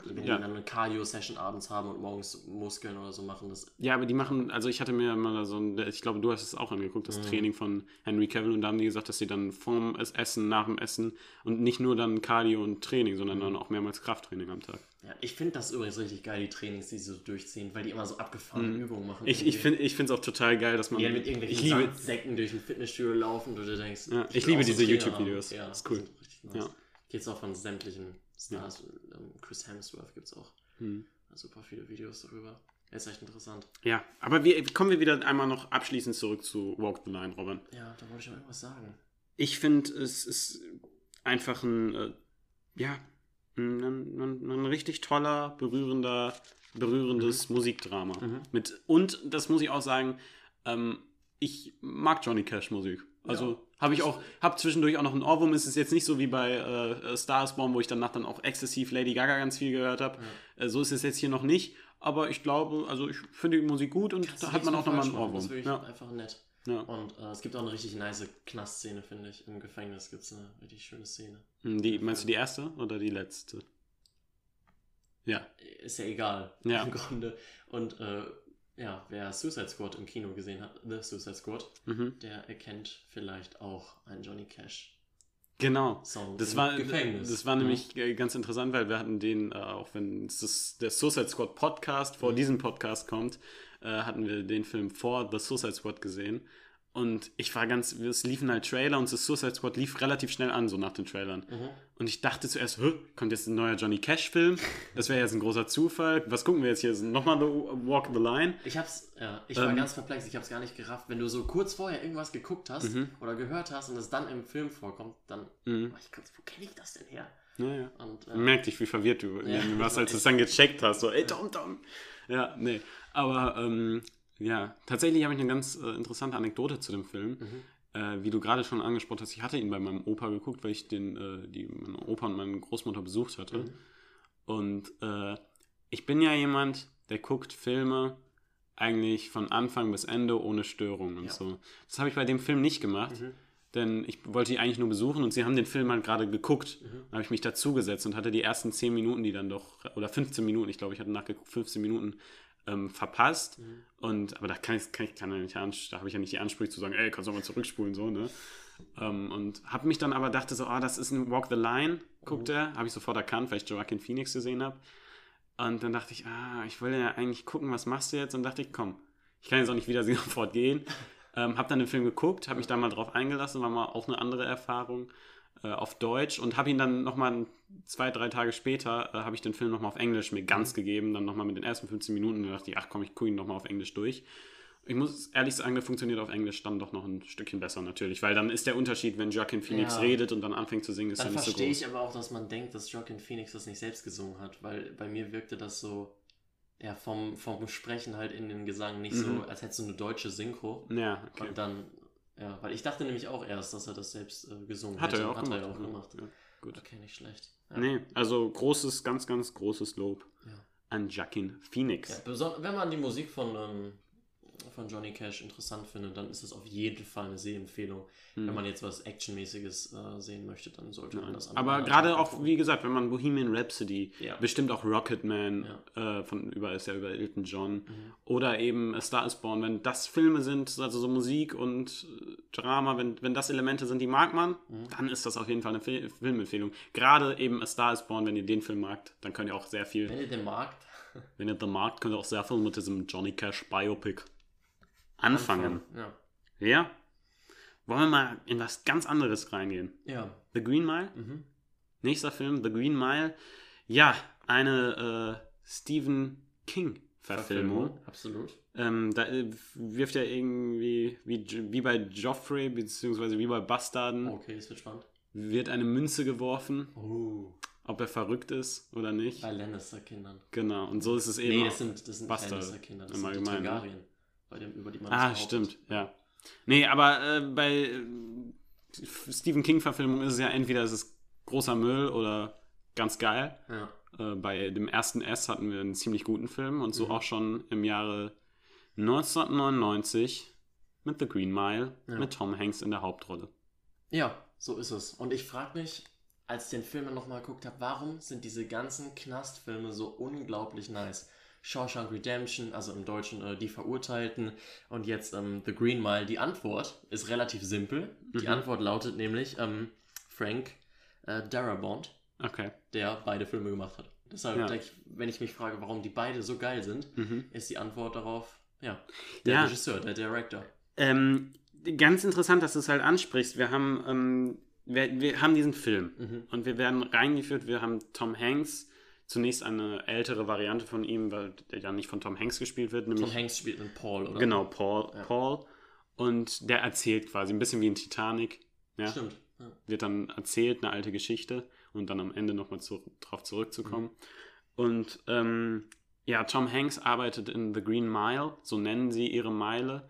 Wenn Ja. die dann eine Cardio-Session abends haben und morgens Muskeln oder so machen, das Ja, aber die machen, also ich hatte mir mal so ein, ich glaube, du hast es auch angeguckt, das Training von Henry Cavill und da haben die gesagt, dass sie dann vorm Essen, nach dem Essen und nicht nur dann Cardio und Training, sondern dann auch mehrmals Krafttraining am Tag. Ja, ich finde das übrigens richtig geil, die Trainings, die sie so durchziehen, weil die immer so abgefahrene Übungen machen. Mhm. Ich, ich finde ich es auch total geil, dass man. dann mit irgendwelchen ich liebe, Sandsäcken durch ein Fitnessstudio laufen und du denkst, Ja, ich will liebe diese YouTube-Videos. Ja, Das ist cool. nice. Ja. Geht's auch von sämtlichen Stars. Ähm, Chris Hemsworth gibt's auch Hm. super viele Videos darüber. Ist echt interessant. Ja, aber wir, kommen wir wieder einmal noch abschließend zurück zu Walk the Line, Robin. Ja, da wollte ich noch irgendwas sagen. Ich finde, es ist einfach ein, äh, ja, ein, ein, ein richtig toller, berührender, berührendes Musikdrama. Mhm. Mit, und das muss ich auch sagen, ähm, ich mag Johnny Cash Musik. Also Ja. Habe ich auch, habe zwischendurch auch noch einen Ohrwurm. Es ist jetzt nicht so wie bei äh, äh, Star is Born, wo ich danach dann auch exzessiv Lady Gaga ganz viel gehört habe. Äh, so ist es jetzt hier noch nicht. Aber ich glaube, also ich finde die Musik gut und Kannst da hat man auch nochmal einen machen, Das ist Ohrwurm. wirklich Ja, einfach nett. ja. Und äh, es gibt auch eine richtig nice Knastszene, finde ich. Im Gefängnis gibt es eine richtig schöne Szene. Hm, Die, meinst du die erste oder die letzte? Ja. Ist ja egal, Ja. im Grunde. Und äh, ja, wer Suicide Squad im Kino gesehen hat, The Suicide Squad, Mhm. der erkennt vielleicht auch einen Johnny Cash Genau. Song Das war, Gefängnis. das war Mhm. nämlich äh, ganz interessant, weil wir hatten den, äh, auch wenn es das, der Suicide Squad Podcast vor Mhm. diesem Podcast kommt, äh, hatten wir den Film vor The Suicide Squad gesehen. Und ich war ganz, es liefen halt Trailer und The Suicide Squad lief relativ schnell an, so nach den Trailern. Mhm. Und ich dachte zuerst, kommt jetzt ein neuer Johnny Cash-Film? Das wäre jetzt ein großer Zufall. Was gucken wir jetzt hier? Nochmal The Walk the Line? Ich hab's, ja, ich war Ähm. ganz perplex, ich hab's gar nicht gerafft. Wenn du so kurz vorher irgendwas geguckt hast Mhm. oder gehört hast und es dann im Film vorkommt, dann Mhm. war ich kurz, wo kenne ich das denn her? Naja. Und, äh, Merk dich, wie verwirrt du Ja, warst, das als du es dann gecheckt hast. So, ey, Tom, Tom. Ja, nee. Aber, ähm, ja, tatsächlich habe ich eine ganz äh, interessante Anekdote zu dem Film. Mhm. Äh, wie du gerade schon angesprochen hast, ich hatte ihn bei meinem Opa geguckt, weil ich den, äh, die, meine Opa und meine Großmutter besucht hatte. Mhm. Und äh, ich bin ja jemand, der guckt Filme eigentlich von Anfang bis Ende ohne Störung und Ja. so. Das habe ich bei dem Film nicht gemacht. Mhm. denn ich wollte die eigentlich nur besuchen und sie haben den Film halt gerade geguckt. Mhm. Dann habe ich mich dazugesetzt und hatte die ersten 10 Minuten, die dann doch, oder 15 Minuten, ich glaube, ich hatte nachgeguckt, 15 Minuten ähm, verpasst. Mhm. Und, aber da kann ich, kann ich kann ja nicht, da habe ich ja nicht die Ansprüche zu sagen, ey, kannst du mal zurückspulen, so, ne? Ähm, und habe mich dann aber dachte so, ah, das ist ein Walk the Line, guckt er, habe ich sofort erkannt, weil ich Joaquin Phoenix gesehen habe. Und dann dachte ich, ah, ich will ja eigentlich gucken, was machst du jetzt? Und dachte ich, komm, ich kann jetzt auch nicht wieder sofort gehen. Ähm, habe dann den Film geguckt, habe mich da mal drauf eingelassen, war mal auch eine andere Erfahrung äh, auf Deutsch und habe ihn dann nochmal zwei, drei Tage später, äh, habe ich den Film nochmal auf Englisch mir ganz gegeben, dann nochmal mit den ersten 15 Minuten und dachte ich, ach komm, ich gucke ihn nochmal auf Englisch durch. Ich muss ehrlich sagen, der funktioniert auf Englisch dann doch noch ein Stückchen besser natürlich, weil dann ist der Unterschied, wenn Joaquin Phoenix Ja. redet und dann anfängt zu singen, ist Dann ja nicht so verstehe groß. ich aber auch, dass man denkt, dass Joaquin Phoenix das nicht selbst gesungen hat, weil bei mir wirkte das so, ja, vom, vom Sprechen halt in den Gesang nicht Mhm. so, als hättest du eine deutsche Synchro. Ja, okay. Und dann, ja, weil ich dachte nämlich auch erst, dass er das selbst äh, gesungen Hat er hätte. ja auch hat gemacht. er ja auch gemacht. Ja, gut. Okay, nicht schlecht. Ja. Nee, also großes, ganz, ganz großes Lob Ja. an Joaquin Ja, Phoenix. beson- wenn man die Musik von, ähm, von Johnny Cash interessant findet, dann ist es auf jeden Fall eine Sehempfehlung. Hm. Wenn man jetzt was Actionmäßiges äh, sehen möchte, dann sollte man das Aber gerade auch, gucken. wie gesagt, wenn man Bohemian Rhapsody, Ja. bestimmt auch Rocketman, äh, von über ist ja über Elton John, Mhm. oder eben A Star is Born, wenn das Filme sind, also so Musik und äh, Drama, wenn, wenn das Elemente sind, die mag man, Mhm. dann ist das auf jeden Fall eine Fil Filmempfehlung. Gerade eben A Star is Born, wenn ihr den Film magt, dann könnt ihr auch sehr viel, Wenn ihr den Markt wenn ihr den magt, könnt ihr auch sehr viel mit diesem Johnny Cash Biopic anfangen. Ja. Ja? Wollen wir mal in was ganz anderes reingehen? Ja. The Green Mile? Mhm. Nächster Film, The Green Mile. Ja, eine äh, Stephen King-Verfilmung. Absolut. Ähm, da äh, wirft er irgendwie, wie, wie bei Joffrey, beziehungsweise wie bei Bastarden, Okay, es wird spannend. wird eine Münze geworfen, Oh. ob er verrückt ist oder nicht. Bei Lannister-Kindern. genau, und so ist es eben. Nee, das sind, das sind Bastarde Lannister-Kinder. Das sind? Targaryen, bei dem, über die man Ah, stimmt, ja. Nee, aber äh, bei äh, Stephen King-Verfilmung ist es ja entweder es ist großer Müll oder ganz geil. Ja. Äh, bei dem ersten S hatten wir einen ziemlich guten Film und so Mhm. auch schon im Jahre 1999 mit The Green Mile Ja. mit Tom Hanks in der Hauptrolle. ja, so ist es. Und ich frage mich, als ich den Film nochmal geguckt habe, warum sind diese ganzen Knastfilme so unglaublich nice? Shawshank Redemption, also im Deutschen äh, Die Verurteilten und jetzt ähm, The Green Mile. Die Antwort ist relativ simpel. Die Mhm. Antwort lautet nämlich ähm, Frank äh, Darabont, Okay. der beide Filme gemacht hat. Deshalb Ja. denke ich, wenn ich mich frage, warum die beide so geil sind, Mhm. ist die Antwort darauf, ja, der Ja. Regisseur, der Director. Ähm, ganz interessant, dass du es halt ansprichst. Wir haben, ähm, wir, wir haben diesen Film Mhm. und wir werden reingeführt. Wir haben Tom Hanks, zunächst eine ältere Variante von ihm, weil der ja nicht von Tom Hanks gespielt wird, nämlich Tom Hanks spielt einen Paul, oder? Genau, Paul, Ja. Paul. Und der erzählt quasi ein bisschen wie in Titanic. Ja? Stimmt. Ja. Wird dann erzählt, eine alte Geschichte und dann am Ende nochmal zu, drauf zurückzukommen. Mhm. Und ähm, ja, Tom Hanks arbeitet in The Green Mile, so nennen sie ihre Meile,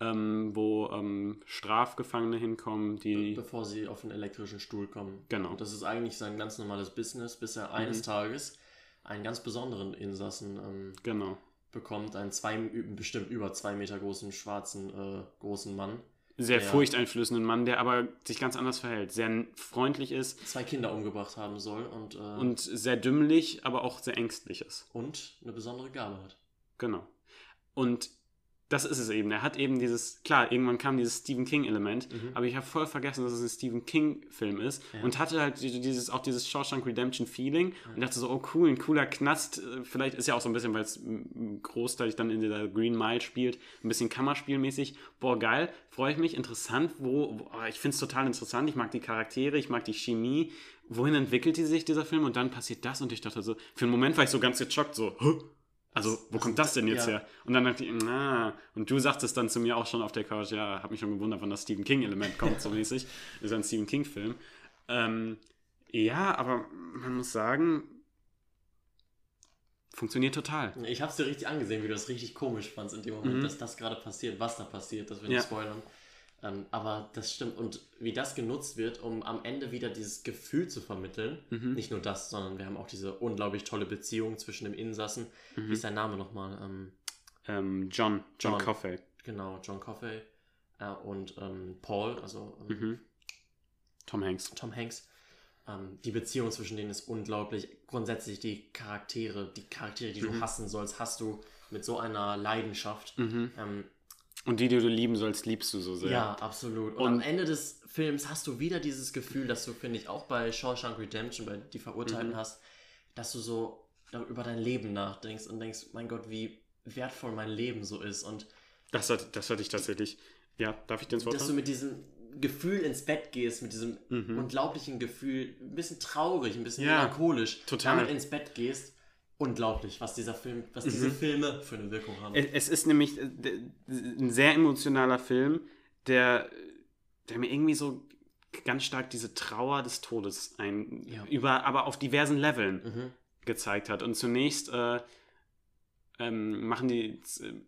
ähm, wo ähm, Strafgefangene hinkommen, die. Bevor sie auf den elektrischen Stuhl kommen. Genau. Und das ist eigentlich sein ganz normales Business, bis er eines Mhm. Tages einen ganz besonderen Insassen ähm, Genau. bekommt, einen zwei, bestimmt über zwei Meter großen, schwarzen, äh, großen Mann. Sehr furchteinflößenden Mann, der aber sich ganz anders verhält. Sehr freundlich ist Zwei Kinder umgebracht haben soll und, äh, und sehr dümmlich, aber auch sehr ängstlich ist. und eine besondere Gabe hat. Genau. Und das ist es eben. Er hat eben dieses, klar, irgendwann kam dieses Stephen King-Element, Mhm. aber ich habe voll vergessen, dass es ein Stephen King-Film ist Ja. und hatte halt die- dieses, auch dieses Shawshank Redemption-Feeling und dachte so, oh cool, ein cooler Knast. Äh, Vielleicht ist ja auch so ein bisschen, weil es großteilig dann in dieser Green Mile spielt, ein bisschen Kammerspielmäßig. Boah, geil, freue ich mich, interessant. Wo, wo oh, ich finde es total interessant. Ich mag die Charaktere, ich mag die Chemie. Wohin entwickelt die sich, dieser Film? Und dann passiert das und ich dachte so, für einen Moment war ich so ganz geschockt, so, Hä? Also, wo kommt das denn jetzt ja. her? Und dann dachte ich, na, und du sagtest dann zu mir auch schon auf der Couch, ja, hab mich schon gewundert, wann das Stephen King-Element kommt, so mäßig. Ist ja ein Stephen King-Film. Ähm, ja, aber man muss sagen, funktioniert total. Ich habe es dir richtig angesehen, wie du das richtig komisch fandst in dem Moment, Mhm. dass das gerade passiert, was da passiert, das wir Ja. nicht spoilern. Ähm, aber das stimmt. Und wie das genutzt wird, um am Ende wieder dieses Gefühl zu vermitteln. Mhm. Nicht nur das, sondern wir haben auch diese unglaublich tolle Beziehung zwischen dem Insassen. Wie ist sein Name nochmal? Ähm, Ähm, John, John, John. Coffey. genau, John Coffey. äh, und ähm, Paul, also ähm, Mhm. Tom Hanks. Tom Hanks. Ähm, die Beziehung zwischen denen ist unglaublich. Grundsätzlich die Charaktere, die Charaktere, die Mhm. du hassen sollst, hast du mit so einer Leidenschaft. Mhm. Und die, die du lieben sollst, liebst du so sehr. ja, absolut. Und, Und- am Ende des Films hast du wieder dieses Gefühl, dass du, finde ich, auch bei Shawshank Redemption, bei Die Verurteilten Mhm. hast, dass du so über dein Leben nachdenkst und denkst, mein Gott, wie wertvoll mein Leben so ist. Und Das, hat, das hatte ich tatsächlich. Ja, darf ich dir ins Wort dass du fallen? mit diesem Gefühl ins Bett gehst, mit diesem Mhm. unglaublichen Gefühl, ein bisschen traurig, ein bisschen Ja, melancholisch, total. damit ins Bett gehst. Unglaublich, was dieser Film, was Mhm. diese Filme für eine Wirkung haben. Es ist nämlich äh, ein sehr emotionaler Film, der, der mir irgendwie so ganz stark diese Trauer des Todes ein, Ja. über, aber auf diversen Leveln Mhm. gezeigt hat. Und zunächst äh, ähm, machen die,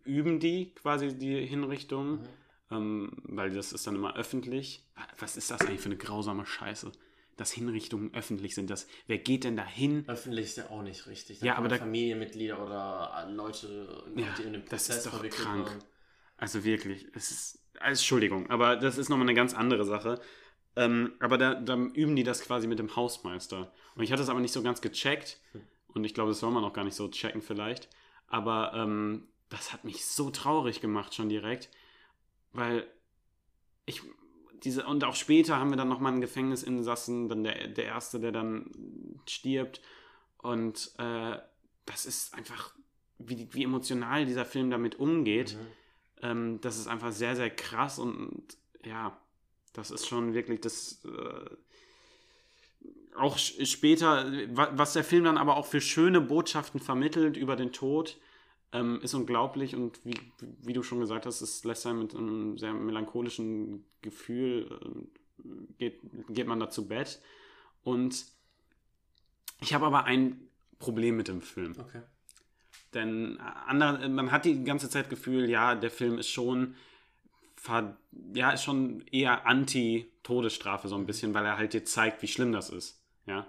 üben die quasi die Hinrichtung, Mhm. ähm, weil das ist dann immer öffentlich. Was ist das eigentlich für eine grausame Scheiße? Dass Hinrichtungen öffentlich sind. Das, wer geht denn da hin? Öffentlich ist ja auch nicht richtig. Ja, kann aber da- Familienmitglieder oder Leute, Ja, die in den das Prozess ist doch krank. waren. Also wirklich, es ist, also Entschuldigung, aber das ist nochmal eine ganz andere Sache. Ähm, aber da, da üben die das quasi mit dem Hausmeister. Und ich hatte es aber nicht so ganz gecheckt. Hm. Und ich glaube, das soll man auch gar nicht so checken vielleicht. Aber ähm, das hat mich so traurig gemacht schon direkt. Weil ich diese, und auch später haben wir dann nochmal einen Gefängnisinsassen, dann der, der Erste, der dann stirbt. Und äh, das ist einfach, wie, wie emotional dieser Film damit umgeht. Mhm. Ähm, das ist einfach sehr, sehr krass und ja, das ist schon wirklich das. Äh, auch später, wa- was der Film dann aber auch für schöne Botschaften vermittelt über den Tod, ähm, ist unglaublich und wie, wie du schon gesagt hast, es lässt einen mit einem sehr melancholischen Gefühl, äh, geht, geht man da zu Bett. Und ich habe aber ein Problem mit dem Film. Okay. Denn andere, man hat die ganze Zeit Gefühl, ja, der Film ist schon, ja, ist schon eher anti-Todesstrafe so ein bisschen, weil er halt dir zeigt, wie schlimm das ist. Ja.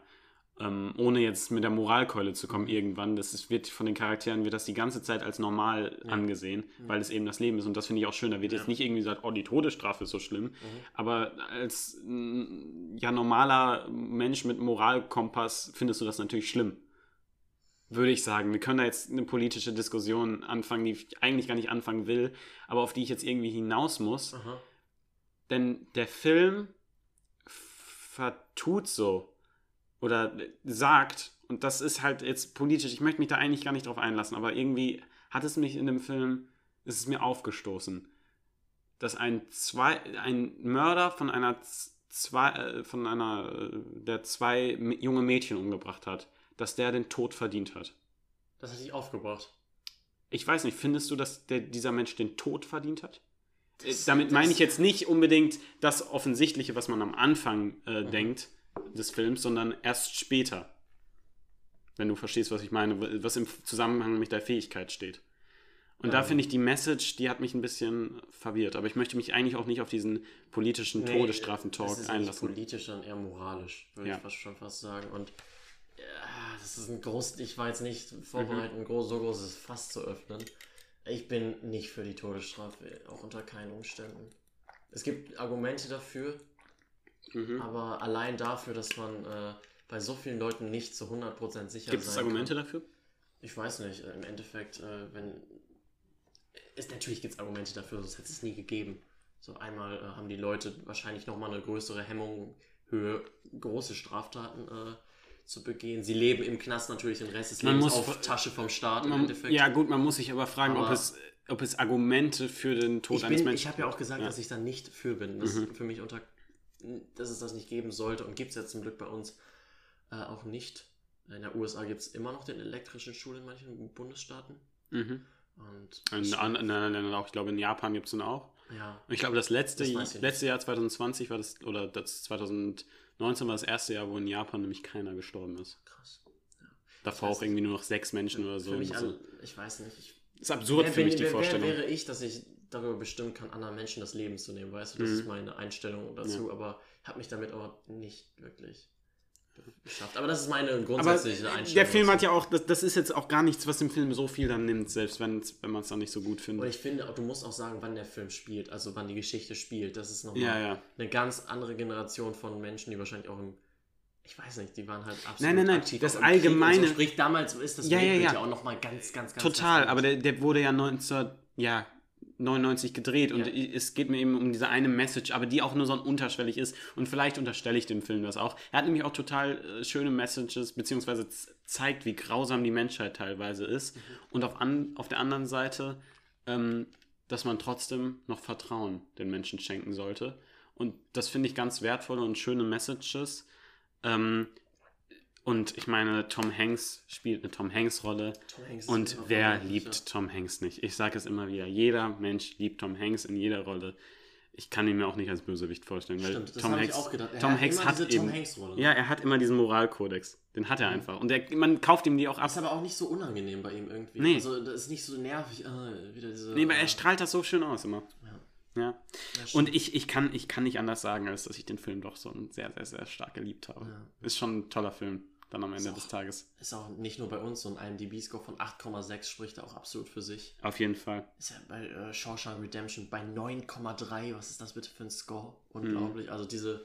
Ähm, ohne jetzt mit der Moralkeule zu kommen irgendwann. Das ist, wird von den Charakteren wird das die ganze Zeit als normal Ja. angesehen, weil es eben das Leben ist. Und das finde ich auch schön. Da wird Ja. jetzt nicht irgendwie gesagt, oh, die Todesstrafe ist so schlimm. Mhm. Aber als mm, ja normaler Mensch mit Moralkompass findest du das natürlich schlimm. Würde ich sagen. Wir können da jetzt eine politische Diskussion anfangen, die ich eigentlich gar nicht anfangen will, aber auf die ich jetzt irgendwie hinaus muss. Aha. Denn der Film vertut so oder sagt, und das ist halt jetzt politisch, ich möchte mich da eigentlich gar nicht drauf einlassen, aber irgendwie hat es mich in dem Film, ist es mir aufgestoßen, dass ein, zwei, ein Mörder von einer zwei, äh, von einer, äh, der zwei junge Mädchen umgebracht hat, dass der den Tod verdient hat. Das hat dich aufgebracht. Ich weiß nicht, findest du, dass der, dieser Mensch den Tod verdient hat? Äh, Das- Damit das- meine ich jetzt nicht unbedingt das Offensichtliche, was man am Anfang äh, Mhm. denkt des Films, sondern erst später. Wenn du verstehst, was ich meine, was im Zusammenhang mit der Fähigkeit steht. Und da Ja. finde ich die Message, die hat mich ein bisschen verwirrt. Aber ich möchte mich eigentlich auch nicht auf diesen politischen Nee, Todesstrafen-Talk ja nicht einlassen. politisch, sondern eher moralisch, würde Ja. ich fast schon fast sagen. Und ja, das ist ein groß, ich war jetzt nicht Mhm. vorbereitet, ein groß, so großes Fass zu öffnen. Ich bin nicht für die Todesstrafe, auch unter keinen Umständen. Es gibt Argumente dafür, Mhm. aber allein dafür, dass man äh, bei so vielen Leuten nicht zu 100% sicher Gibt es Argumente kann. dafür? Ich weiß nicht, äh, im Endeffekt, äh, wenn. Ist, natürlich gibt es Argumente dafür, sonst hätte es nie gegeben. So einmal äh, haben die Leute wahrscheinlich nochmal eine größere Hemmung, Höhe, große Straftaten äh, zu begehen. Sie leben im Knast natürlich den Rest des Man Lebens muss- auf Tasche vom Staat im Man, Endeffekt. ja, gut, man muss sich aber fragen, ob Aber- es, ob es Argumente für den Tod ich eines bin, Menschen ich habe ja auch gesagt, Ja. dass ich da nicht für bin. Das Mhm. für mich unter, dass es das nicht geben sollte und gibt es ja zum Glück bei uns äh, auch nicht. In der USA gibt es immer noch den elektrischen Stuhl in manchen Bundesstaaten. Mhm. Und In anderen Ländern auch, ich glaube in Japan gibt es den auch. ja, Und ich glaube, das letzte, Das letzte Jahr 2020 war das, oder das 2019 war das erste Jahr, wo in Japan nämlich keiner gestorben ist. krass. Davor Das heißt, auch irgendwie nur noch sechs Menschen oder so. Für mich, all, ich weiß nicht. Ich, ist absurd wer für mich, die wer, Vorstellung. Wer wäre ich, dass ich darüber bestimmen kann, anderen Menschen das Leben zu nehmen, weißt du? Das Mhm. ist meine Einstellung dazu, aber habe mich damit aber nicht wirklich geschafft. Aber das ist meine Aber grundsätzliche Einstellung. der Film hat ja auch, das, das ist jetzt auch gar nichts, was dem Film so viel dann nimmt, selbst wenn man es dann nicht so gut Und findet. ich finde, du musst auch sagen, wann der Film spielt, also wann die Geschichte spielt. Das ist nochmal Ja, ja. eine ganz andere Generation von Menschen, die wahrscheinlich auch im. Ich weiß nicht, die waren halt absolut Nein, nein, nein, aktiv. das im Allgemeine- Und so. Sprich, damals ist das Ja, ja, Weltbild ja. ja auch nochmal ganz, ganz, ganz. Total, ganz aber der, der wurde ja 1999 gedreht und Ja. es geht mir eben um diese eine Message, aber die auch nur so unterschwellig ist und vielleicht unterstelle ich dem Film das auch. Er hat nämlich auch total äh, schöne Messages, beziehungsweise zeigt, wie grausam die Menschheit teilweise ist und auf, an, auf der anderen Seite, ähm, dass man trotzdem noch Vertrauen den Menschen schenken sollte und das finde ich ganz wertvolle und schöne Messages. Ähm, und ich meine, Tom Hanks spielt eine Tom Hanks-Rolle. Hanks Und wer liebt ja. Tom Hanks nicht? Ich sage es immer wieder. Jeder Mensch liebt Tom Hanks in jeder Rolle. Ich kann ihn mir auch nicht als Bösewicht vorstellen, weil Stimmt, das Tom Hanks, auch gedacht. Er Tom hat Hanks immer hat diese eben, Tom Hanks-Rolle. ja, er hat immer diesen Moralkodex. Den hat er einfach. Und der, man kauft ihm die auch ab. Ist aber auch nicht so unangenehm bei ihm irgendwie. Nee. Also, das ist nicht so nervig. Äh, wieder diese, Nee, aber er äh, strahlt das so schön aus immer. Ja. Ja. Und ich, ich, kann, ich kann nicht anders sagen, als dass ich den Film doch so sehr, sehr, sehr stark geliebt habe. Ja. Ist schon ein toller Film, dann am Ende auch- des Tages. Ist auch nicht nur bei uns, so ein IMDb-Score von 8,6 spricht auch absolut für sich. Auf jeden Fall. Ist ja bei äh, Shawshank Redemption bei 9,3. Was ist das bitte für ein Score? Unglaublich. Mhm. Also diese.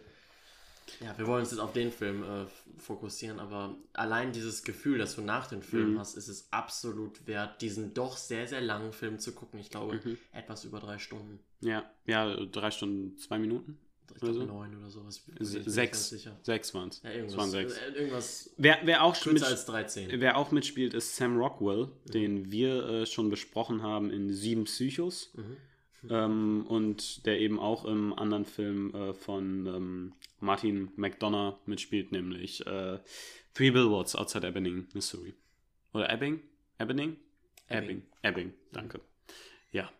Ja, wir wollen uns jetzt auf den Film äh, fokussieren, aber allein dieses Gefühl, das du nach dem Film Mhm. hast, ist es absolut wert, diesen doch sehr, sehr langen Film zu gucken. Ich glaube, Mhm. etwas über drei Stunden. Ja, ja, drei Stunden, zwei Minuten. Ich glaube, Also? neun oder sowas. Sechs. Sechs waren es. Ja, irgendwas. waren irgendwas Wer, wer, auch mit, als 13. wer auch mitspielt, ist Sam Rockwell, den wir äh, schon besprochen haben in Sieben Psychos. Mhm. Ähm, und der eben auch im anderen Film äh, von ähm, Martin McDonough mitspielt, nämlich äh, Three Billboards Outside Ebbing, Missouri. Oder Ebbing? Ebbing? Ebbing. Ebbing, danke. Ja.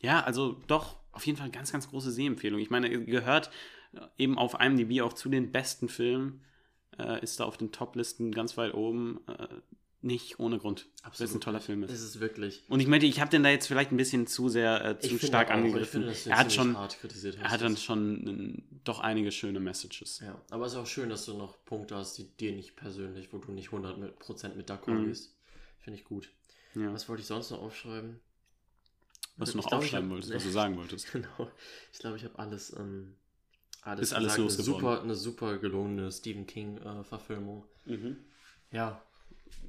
Ja, also doch, auf jeden Fall ganz, ganz große Sehempfehlung. Ich meine, gehört äh, eben auf IMDb auch zu den besten Filmen, äh, ist da auf den Top-Listen ganz weit oben. Äh, nicht ohne Grund, weil es ein toller Film ist. Das ist wirklich. Und ich meinte, ich habe den da jetzt vielleicht ein bisschen zu sehr, äh, zu finde stark Ich angegriffen. finde, er hat schon, er hat dann schon äh, doch einige schöne Messages. Ja, aber es ist auch schön, dass du noch Punkte hast, die dir nicht persönlich, wo du nicht 100% mit d'accord Mhm. gehst. Finde ich gut. Ja. Was wollte ich sonst noch aufschreiben? Was du noch ich aufschreiben wolltest, was du sagen wolltest. Genau. Ich glaube, ich habe alles, ähm, alles Ist alles Eine losgeworden. super, eine super gelungene Stephen King-Verfilmung. Mhm. ja,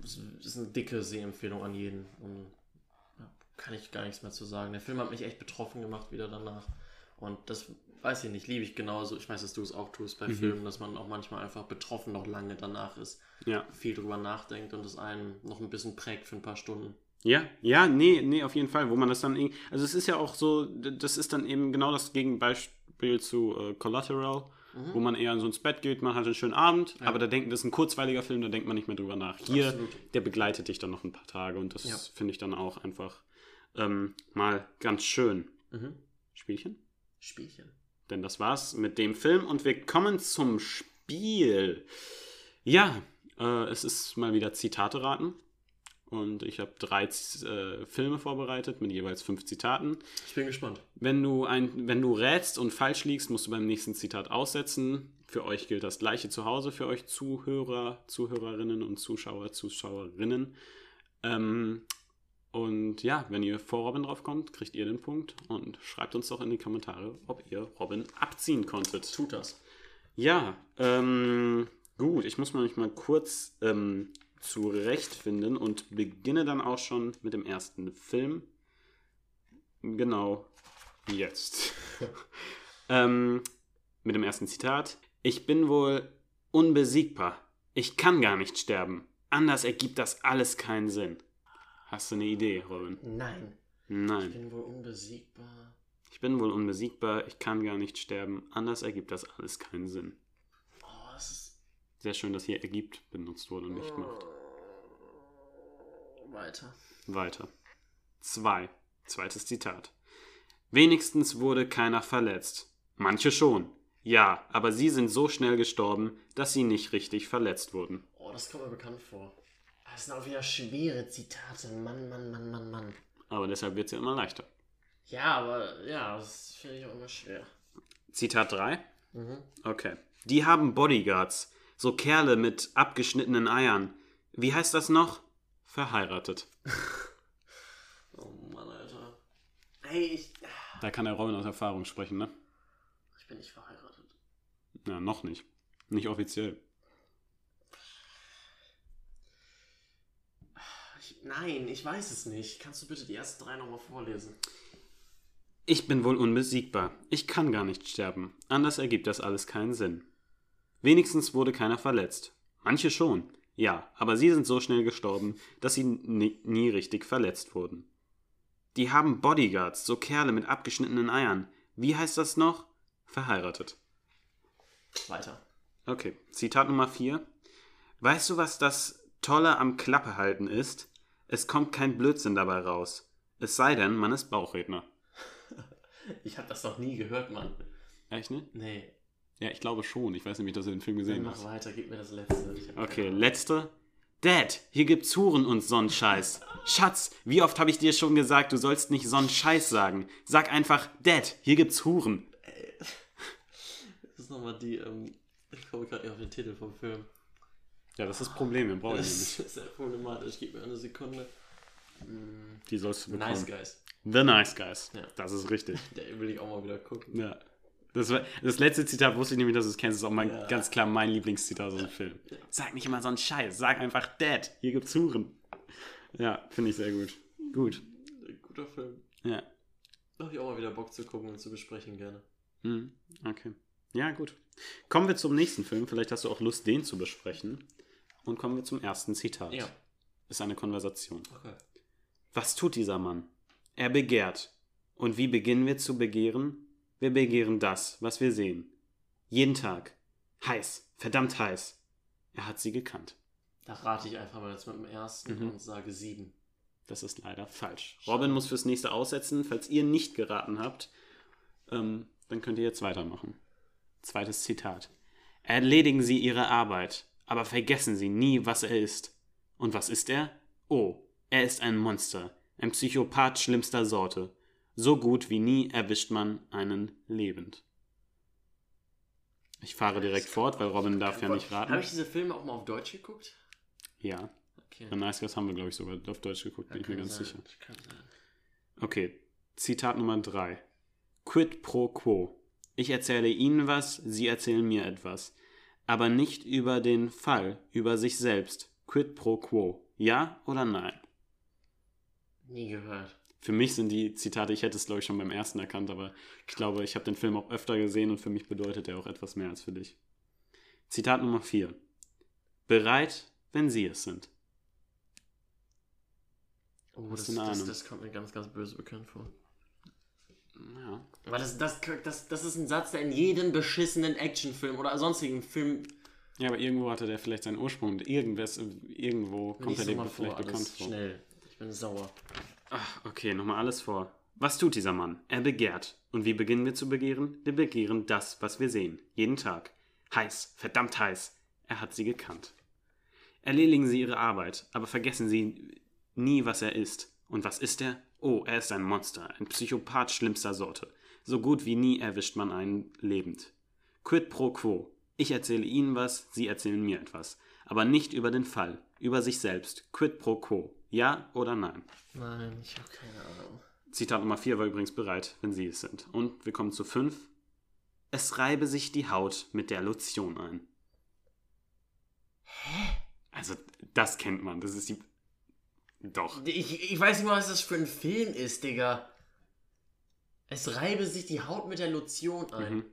das ist eine dicke Sehempfehlung an jeden. Und ja, kann ich gar nichts mehr zu sagen. Der Film hat mich echt betroffen gemacht wieder danach. Und das weiß ich nicht, liebe ich genauso. Ich weiß, dass du es auch tust bei Mhm. Filmen, dass man auch manchmal einfach betroffen noch lange danach ist, Ja. viel drüber nachdenkt und es einen noch ein bisschen prägt für ein paar Stunden. Ja, ja, nee, nee, auf jeden Fall, wo man das dann irgendwie, also es ist ja auch so, das ist dann eben genau das Gegenbeispiel zu äh, Collateral, wo man eher so ins Bett geht, man hat einen schönen Abend, Ja. aber da denkt, das ist ein kurzweiliger Film, da denkt man nicht mehr drüber nach. Hier, Absolut. der begleitet dich dann noch ein paar Tage und das Ja. finde ich dann auch einfach ähm, mal ganz schön. Mhm. Spielchen? Spielchen. Denn das war's mit dem Film und wir kommen zum Spiel. Ja, äh, es ist mal wieder Zitate raten. Und ich habe drei äh, Filme vorbereitet mit jeweils fünf Zitaten. Ich bin gespannt. Wenn du, ein, wenn du rätst und falsch liegst, musst du beim nächsten Zitat aussetzen. Für euch gilt das gleiche zu Hause, für euch Zuhörer, Zuhörerinnen und Zuschauer, Zuschauerinnen. Ähm, und ja, wenn ihr vor Robin drauf kommt, kriegt ihr den Punkt und schreibt uns doch in die Kommentare, ob ihr Robin abziehen konntet. Tut das. Ja, ähm, gut, ich muss mich mal kurz ähm, zurechtfinden und beginne dann auch schon mit dem ersten Film. Genau, jetzt. ähm, mit dem ersten Zitat. Ich bin wohl unbesiegbar. Ich kann gar nicht sterben. Anders ergibt das alles keinen Sinn. Hast du eine Idee, Robin? Nein. Ich Nein. bin wohl unbesiegbar. Ich bin wohl unbesiegbar. Ich kann gar nicht sterben. Anders ergibt das alles keinen Sinn. Sehr schön, dass hier ergibt benutzt wurde und nicht macht. Weiter. Weiter. 2. Zweites Zitat. Wenigstens wurde keiner verletzt. Manche schon. Ja, aber sie sind so schnell gestorben, dass sie nicht richtig verletzt wurden. Oh, das kommt mir bekannt vor. Das sind auch wieder schwere Zitate. Mann, Mann, Mann, Mann, Mann. Aber deshalb wird es ja immer leichter. Ja, aber ja, das finde ich auch immer schwer. Zitat 3. Mhm. Okay. Die haben Bodyguards. So Kerle mit abgeschnittenen Eiern. Wie heißt das noch? Verheiratet. Oh Mann, Alter. Ey, ich. Da kann der Robin aus Erfahrung sprechen, ne? Ich bin nicht verheiratet. Ja, noch nicht. Nicht offiziell. Ich, nein, ich weiß es nicht. Kannst du bitte die ersten drei nochmal vorlesen? Ich bin wohl unbesiegbar. Ich kann gar nicht sterben. Anders ergibt das alles keinen Sinn. Wenigstens wurde keiner verletzt. Manche schon. Ja, aber sie sind so schnell gestorben, dass sie nie, richtig verletzt wurden. Die haben Bodyguards, so Kerle mit abgeschnittenen Eiern. Wie heißt das noch? Verheiratet. Weiter. Okay, Zitat Nummer 4. Weißt du, was das Tolle am Klappehalten ist? Es kommt kein Blödsinn dabei raus. Es sei denn, man ist Bauchredner. Ich habe das noch nie gehört, Mann. Echt nicht? Nee. Ja, ich glaube schon. Ich weiß nämlich, dass du den Film Dann gesehen mach hast. weiter, gib mir das letzte. Okay, letzte. Dad, hier gibt's Huren und so'n Scheiß. Schatz, wie oft habe ich dir schon gesagt, du sollst nicht so'n Scheiß sagen. Sag einfach, Dad, hier gibt's Huren. Das ist nochmal die, ähm, ich komme gerade nicht auf den Titel vom Film. Ja, das ist das Problem, wir brauchen Das nicht. ist sehr problematisch, gib mir eine Sekunde. Die sollst du bekommen. Nice Guys. The Nice Guys. Ja. Das ist richtig. Der will ich auch mal wieder gucken. Ja. Das, war, das letzte Zitat wusste ich nämlich, dass du es kennst. Das ist auch mein, Ja. ganz klar mein Lieblingszitat aus dem Film. Sag nicht immer so einen Scheiß. Sag einfach Dad. Hier gibt's Huren. Ja, finde ich sehr gut. Gut. Guter Film. Ja. Da habe ich auch mal wieder Bock zu gucken und zu besprechen gerne. Mhm. Okay. Ja, gut. Kommen wir zum nächsten Film. Vielleicht hast du auch Lust, den zu besprechen. Und kommen wir zum ersten Zitat. Ja. Ist eine Konversation. Okay. Was tut dieser Mann? Er begehrt. Und wie beginnen wir zu begehren? Wir begehren das, was wir sehen. Jeden Tag. Heiß, verdammt heiß. Er hat sie gekannt. Da rate ich einfach mal jetzt mit dem ersten Mhm. und sage sieben. Das ist leider falsch. Robin muss fürs nächste aussetzen. Falls ihr nicht geraten habt, ähm, dann könnt ihr jetzt weitermachen. Zweites Zitat. Erledigen Sie Ihre Arbeit, aber vergessen Sie nie, was er ist. Und was ist er? Oh, er ist ein Monster, ein Psychopath schlimmster Sorte. So gut wie nie erwischt man einen lebend. Ich fahre direkt fort, weil Robin darf ja nicht Habe raten. ich diese Filme auch mal auf Deutsch geguckt? Ja, Okay. The Nice Guys haben wir, glaube ich, sogar auf Deutsch geguckt, bin ich mir ganz sein. sicher. Okay, Zitat Nummer 3. Quid pro quo. Ich erzähle Ihnen was, Sie erzählen mir etwas. Aber nicht über den Fall, über sich selbst. Quid pro quo. Ja oder nein? Nie gehört. Für mich sind die Zitate, ich hätte es glaube ich schon beim ersten erkannt, aber ich glaube, ich habe den Film auch öfter gesehen und für mich bedeutet er auch etwas mehr als für dich. Zitat Nummer 4. Bereit, wenn Sie es sind. Oh, das, das, das kommt mir ganz, ganz böse bekannt vor. Ja. Aber das, das, das, das ist ein Satz, der in jedem beschissenen Actionfilm oder sonstigen Film ja, aber irgendwo hatte der vielleicht seinen Ursprung und irgendwas, irgendwo kommt er dem vielleicht vor, bekannt vor. schnell. Ich bin sauer. Ach, okay, nochmal alles vor. Was tut dieser Mann? Er begehrt. Und wie beginnen wir zu begehren? Wir begehren das, was wir sehen. Jeden Tag. Heiß, verdammt heiß. Er hat sie gekannt. Erledigen Sie Ihre Arbeit, aber vergessen Sie nie, was er ist. Und was ist er? Oh, er ist ein Monster, ein Psychopath schlimmster Sorte. So gut wie nie erwischt man einen lebend. Quid pro quo. Ich erzähle Ihnen was, Sie erzählen mir etwas. Aber nicht über den Fall, über sich selbst. Quid pro quo. Ja oder nein? Nein, ich habe keine Ahnung. Zitat Nummer 4 war übrigens bereit, wenn Sie es sind. Und wir kommen zu 5. Es reibe sich die Haut mit der Lotion ein. Hä? Also, das kennt man. Das ist die. Doch. Ich, ich weiß nicht mal, was das für ein Film ist, Digga. Es reibe sich die Haut mit der Lotion ein. Mhm.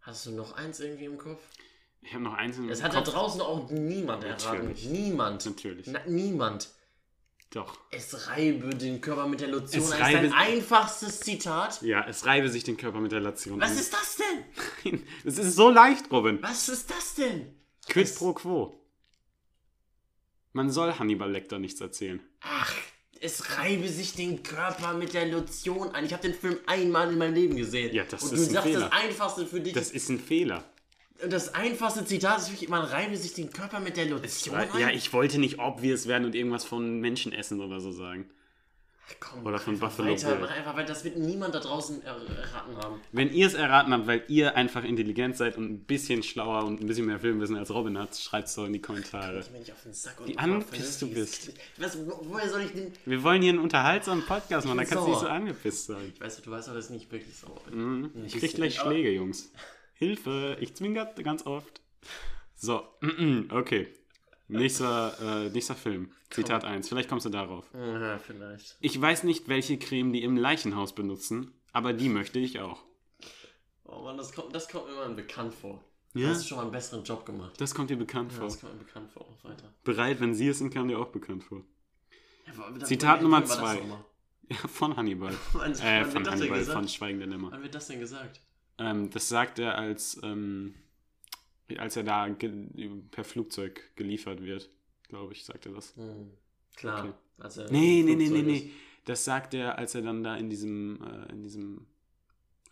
Hast du noch eins irgendwie im Kopf? Ich habe noch eins im Das hat da Kopf. draußen auch niemand erraten. Natürlich. Niemand. Natürlich. Na, niemand. Doch. Es reibe den Körper mit der Lotion Es ein. Das ist dein reibe- einfachstes Zitat. Ja, es reibe sich den Körper mit der Lotion Was ist das denn? Das ist so leicht, Robin. Was ist das denn? Quid Es- pro quo. Man soll Hannibal Lecter nichts erzählen. Ach, es reibe sich den Körper mit der Lotion ein. Ich habe den Film einmal in meinem Leben gesehen. Ja, das Und ist du ein sagst, Fehler. das einfachste für dich Das ist ein Fehler. Und das einfachste Zitat ist wirklich, man reibe sich den Körper mit der Lotion ein. Ja, ich wollte nicht obvious werden und irgendwas von Menschen essen oder so sagen. Komm, Oder von Buffalo weiter, Bill. Einfach, weil das wird niemand da draußen er- erraten haben. Wenn ihr es erraten habt, weil ihr einfach intelligent seid und ein bisschen schlauer und ein bisschen mehr Filmwissen als Robin hat, schreibt es doch in die Kommentare. Ich mir nicht auf den Sack und Wie angepisst du vernünftiges- Was, wo- woher soll ich denn... Wir wollen hier einen unterhaltsamen Podcast machen, da kannst du nicht so angepisst sein. Ich weiß, du weißt doch, dass ich nicht wirklich sauer bin. Mhm. Ein Ich krieg gleich aber- Schläge, Jungs. Hilfe, ich zwinge ganz oft. So, okay. Nächster, äh, nächster Film. Zitat 1. Vielleicht kommst du darauf. Ja, vielleicht. Ich weiß nicht, welche Creme die im Leichenhaus benutzen, aber die möchte ich auch. Oh Mann, das kommt, das kommt mir mal bekannt vor. Ja? Du hast schon mal einen besseren Job gemacht. Das kommt dir bekannt Ja, vor. das kommt mir bekannt vor. Weiter. Bereit, wenn sie es sind, kam dir auch bekannt vor. Ja, Zitat Nummer Film war das zwei. nochmal? Ja, von Hannibal. Wann, Äh, von Hannibal, von Schweigen der Lämmer. Wann wird das denn gesagt? Ähm, das sagt er, als, ähm, als er da per Flugzeug geliefert wird. Glaube ich, sagt er das. Hm. Klar. Okay. Als er Nee, nee, nee, nee, nee. Das sagt er, als er dann da in diesem, äh, in diesem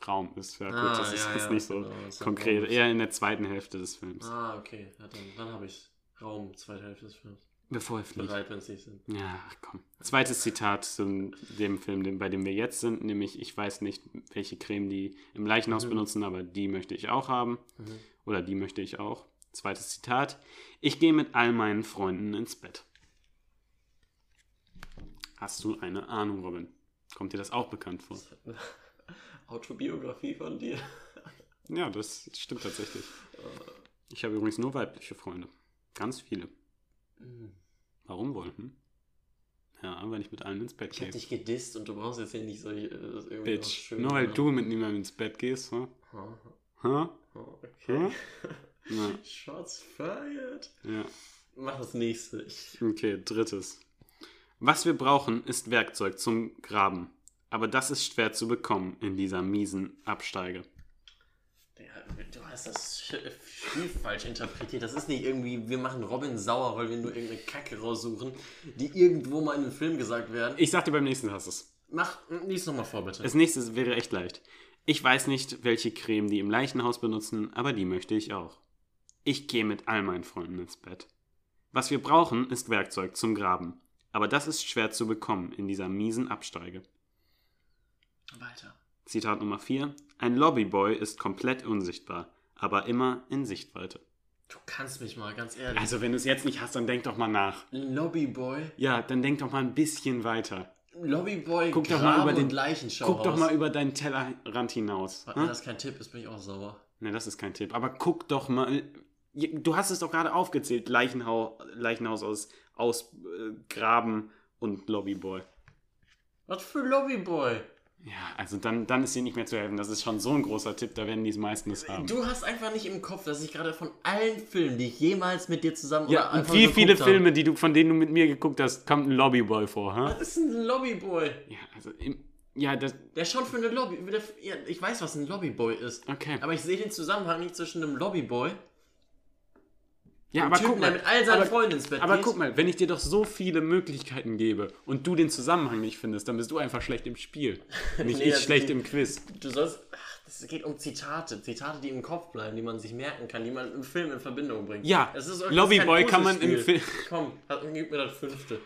Raum ist. Ja, gut, Ah, das ist ja, jetzt ja, nicht so genau, das ist konkret. Eher in der zweiten Hälfte des Films. Ah, okay. Ja, dann dann habe ich Raum, zweite Hälfte des Films. Bevor er fliegt. Bereit, wenn es nicht sind. Ja, komm. Zweites Zitat zu dem Film, dem- bei dem wir jetzt sind, nämlich ich weiß nicht, welche Creme die im Leichenhaus Mhm. benutzen, aber die möchte ich auch haben. Mhm. Oder die möchte ich auch. Zweites Zitat. Ich gehe mit all meinen Freunden ins Bett. Hast du eine Ahnung, Robin? Kommt dir das auch bekannt vor? Das eine Autobiografie von dir. Ja, das stimmt tatsächlich. Ich habe übrigens nur weibliche Freunde. Ganz viele. Warum wohl? Hm? Ja, weil ich mit allen ins Bett Ich hab gehe. dich gedisst und du brauchst jetzt hier nicht so äh, irgendwie Bitch. Nur weil du mit niemandem ins Bett gehst, hm? Ha, Hä? ha, Okay. Ja, Shots fired. ja. Mach das nächste. Ich, Okay, drittes. Was wir brauchen, ist Werkzeug zum Graben. Aber das ist schwer zu bekommen in dieser miesen Absteige. Du hast das Spiel falsch interpretiert. Das ist nicht irgendwie, wir machen Robin sauer, weil wir nur irgendeine Kacke raussuchen, die irgendwo mal in einem Film gesagt werden. Ich sag dir beim nächsten hast es. Mach, lies nochmal vor, bitte. Das nächste wäre echt leicht. Ich weiß nicht, welche Creme die im Leichenhaus benutzen, aber die möchte ich auch. Ich gehe mit all meinen Freunden ins Bett. Was wir brauchen, ist Werkzeug zum Graben. Aber das ist schwer zu bekommen in dieser miesen Absteige. Weiter. Zitat Nummer 4. Ein Lobbyboy ist komplett unsichtbar, aber immer in Sichtweite. Du kannst mich mal, ganz ehrlich. Also, wenn du es jetzt nicht hast, dann denk doch mal nach. Lobbyboy. Ja, dann denk doch mal ein bisschen weiter. Lobbyboy, Guck doch mal über den- Leichenschau Guck doch mal über deinen Tellerrand hinaus. Hm? das kein Tipp ist, bin ich auch sauer. Ne, das ist kein Tipp. Aber guck doch mal. Du hast es doch gerade aufgezählt. Leichenhau, Leichenhaus aus, aus äh, Graben und Lobbyboy. Was für Lobbyboy? Ja, also dann, dann ist dir nicht mehr zu helfen. Das ist schon so ein großer Tipp, da werden die meisten es haben. Du hast einfach nicht im Kopf, dass ich gerade von allen Filmen, die ich jemals mit dir zusammen ja, oder und wie viele Filme, die du, von denen du mit mir geguckt hast, kommt ein Lobbyboy vor, hä? Was ist ein Lobbyboy? Ja, also im, ja, das. Der schaut für eine Lobby. Der, ja, ich weiß, was ein Lobbyboy ist. Okay. Aber ich sehe den Zusammenhang nicht zwischen einem Lobbyboy ja, aber Typen, guck mal. mit all seinen aber, Freunden ins Bett aber geht. guck mal, wenn ich dir doch so viele Möglichkeiten gebe und du den Zusammenhang nicht findest, dann bist du einfach schlecht im Spiel. Nicht Nee, ich schlecht im Quiz. Du sollst. Ach, das geht um Zitate. Zitate, die im Kopf bleiben, die man sich merken kann, die man im Film in Verbindung bringt. Ja, Lobbyboy kann man im. Film. Komm, gib mir das fünfte.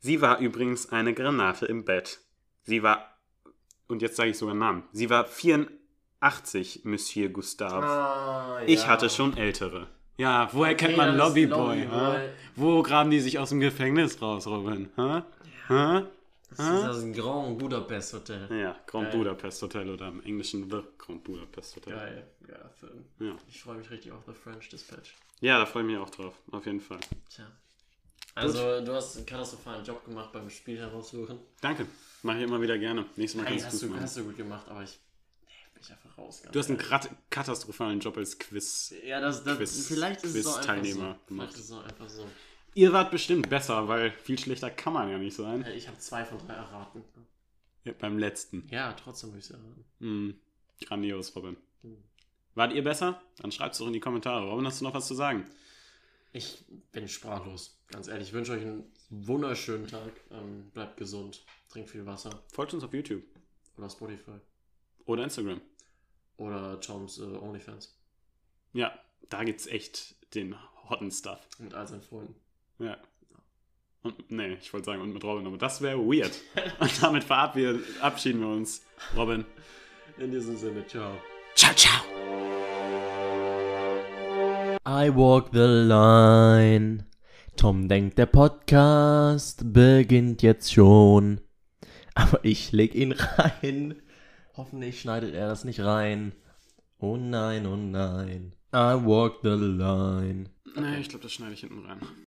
Sie war übrigens eine Granate im Bett. Sie war, und jetzt sage ich sogar Namen, sie war 84, Monsieur Gustave. Ah, Ich ja. hatte schon ältere. Ja, woher Okay, kennt man Lobbyboy? Hä? Wo graben die sich aus dem Gefängnis raus, Robin? Hä? Hä? Das ist das Grand Budapest Hotel. Ja, Grand Geil. Budapest Hotel oder im Englischen The Grand Budapest Hotel. Geil, geiler Film. Ja. Ich freue mich richtig auf The French Dispatch. ja, da freue ich mich auch drauf, auf jeden Fall. Tja. Also, du hast einen katastrophalen Job gemacht beim Spiel heraussuchen. Danke, mache ich immer wieder gerne. Nächstes Mal Hey, kannst hast, du es du, machen. hast du gut gemacht, aber ich. Ich einfach raus. Du hast einen katastrophalen Job als Quiz. Ja, das, das, Quiz- vielleicht ist es auch einfach so. Quiz-Teilnehmer Vielleicht gemacht. ist es auch einfach so. Ihr wart bestimmt besser, weil viel schlechter kann man ja nicht sein. Ich habe zwei von drei erraten. Ja, beim letzten. Ja, trotzdem würde ich sagen. Hm, grandios, Robin. Hm. Wart ihr besser? Dann schreibt es doch in die Kommentare. Robin, hast du noch was zu sagen? Ich bin sprachlos. Ganz ehrlich, ich wünsche euch einen wunderschönen Tag. Ähm, bleibt gesund. Trinkt viel Wasser. Folgt uns auf YouTube Oder Spotify. Oder Instagram. Oder Toms äh, OnlyFans. Ja, da gibt's echt den hotten Stuff. Mit all seinen Freunden. Ja. Und, nee, ich wollte sagen, und mit Robin, aber das wäre weird. Und damit verabschieden wir uns. Robin. In diesem Sinne, ciao. Ciao, ciao. I walk the line. Tom denkt, der Podcast beginnt jetzt schon. Aber ich leg ihn rein. Hoffentlich schneidet er das nicht rein. Oh nein, oh nein. I walk the line. Nee, ich glaube, das schneide ich hinten rein.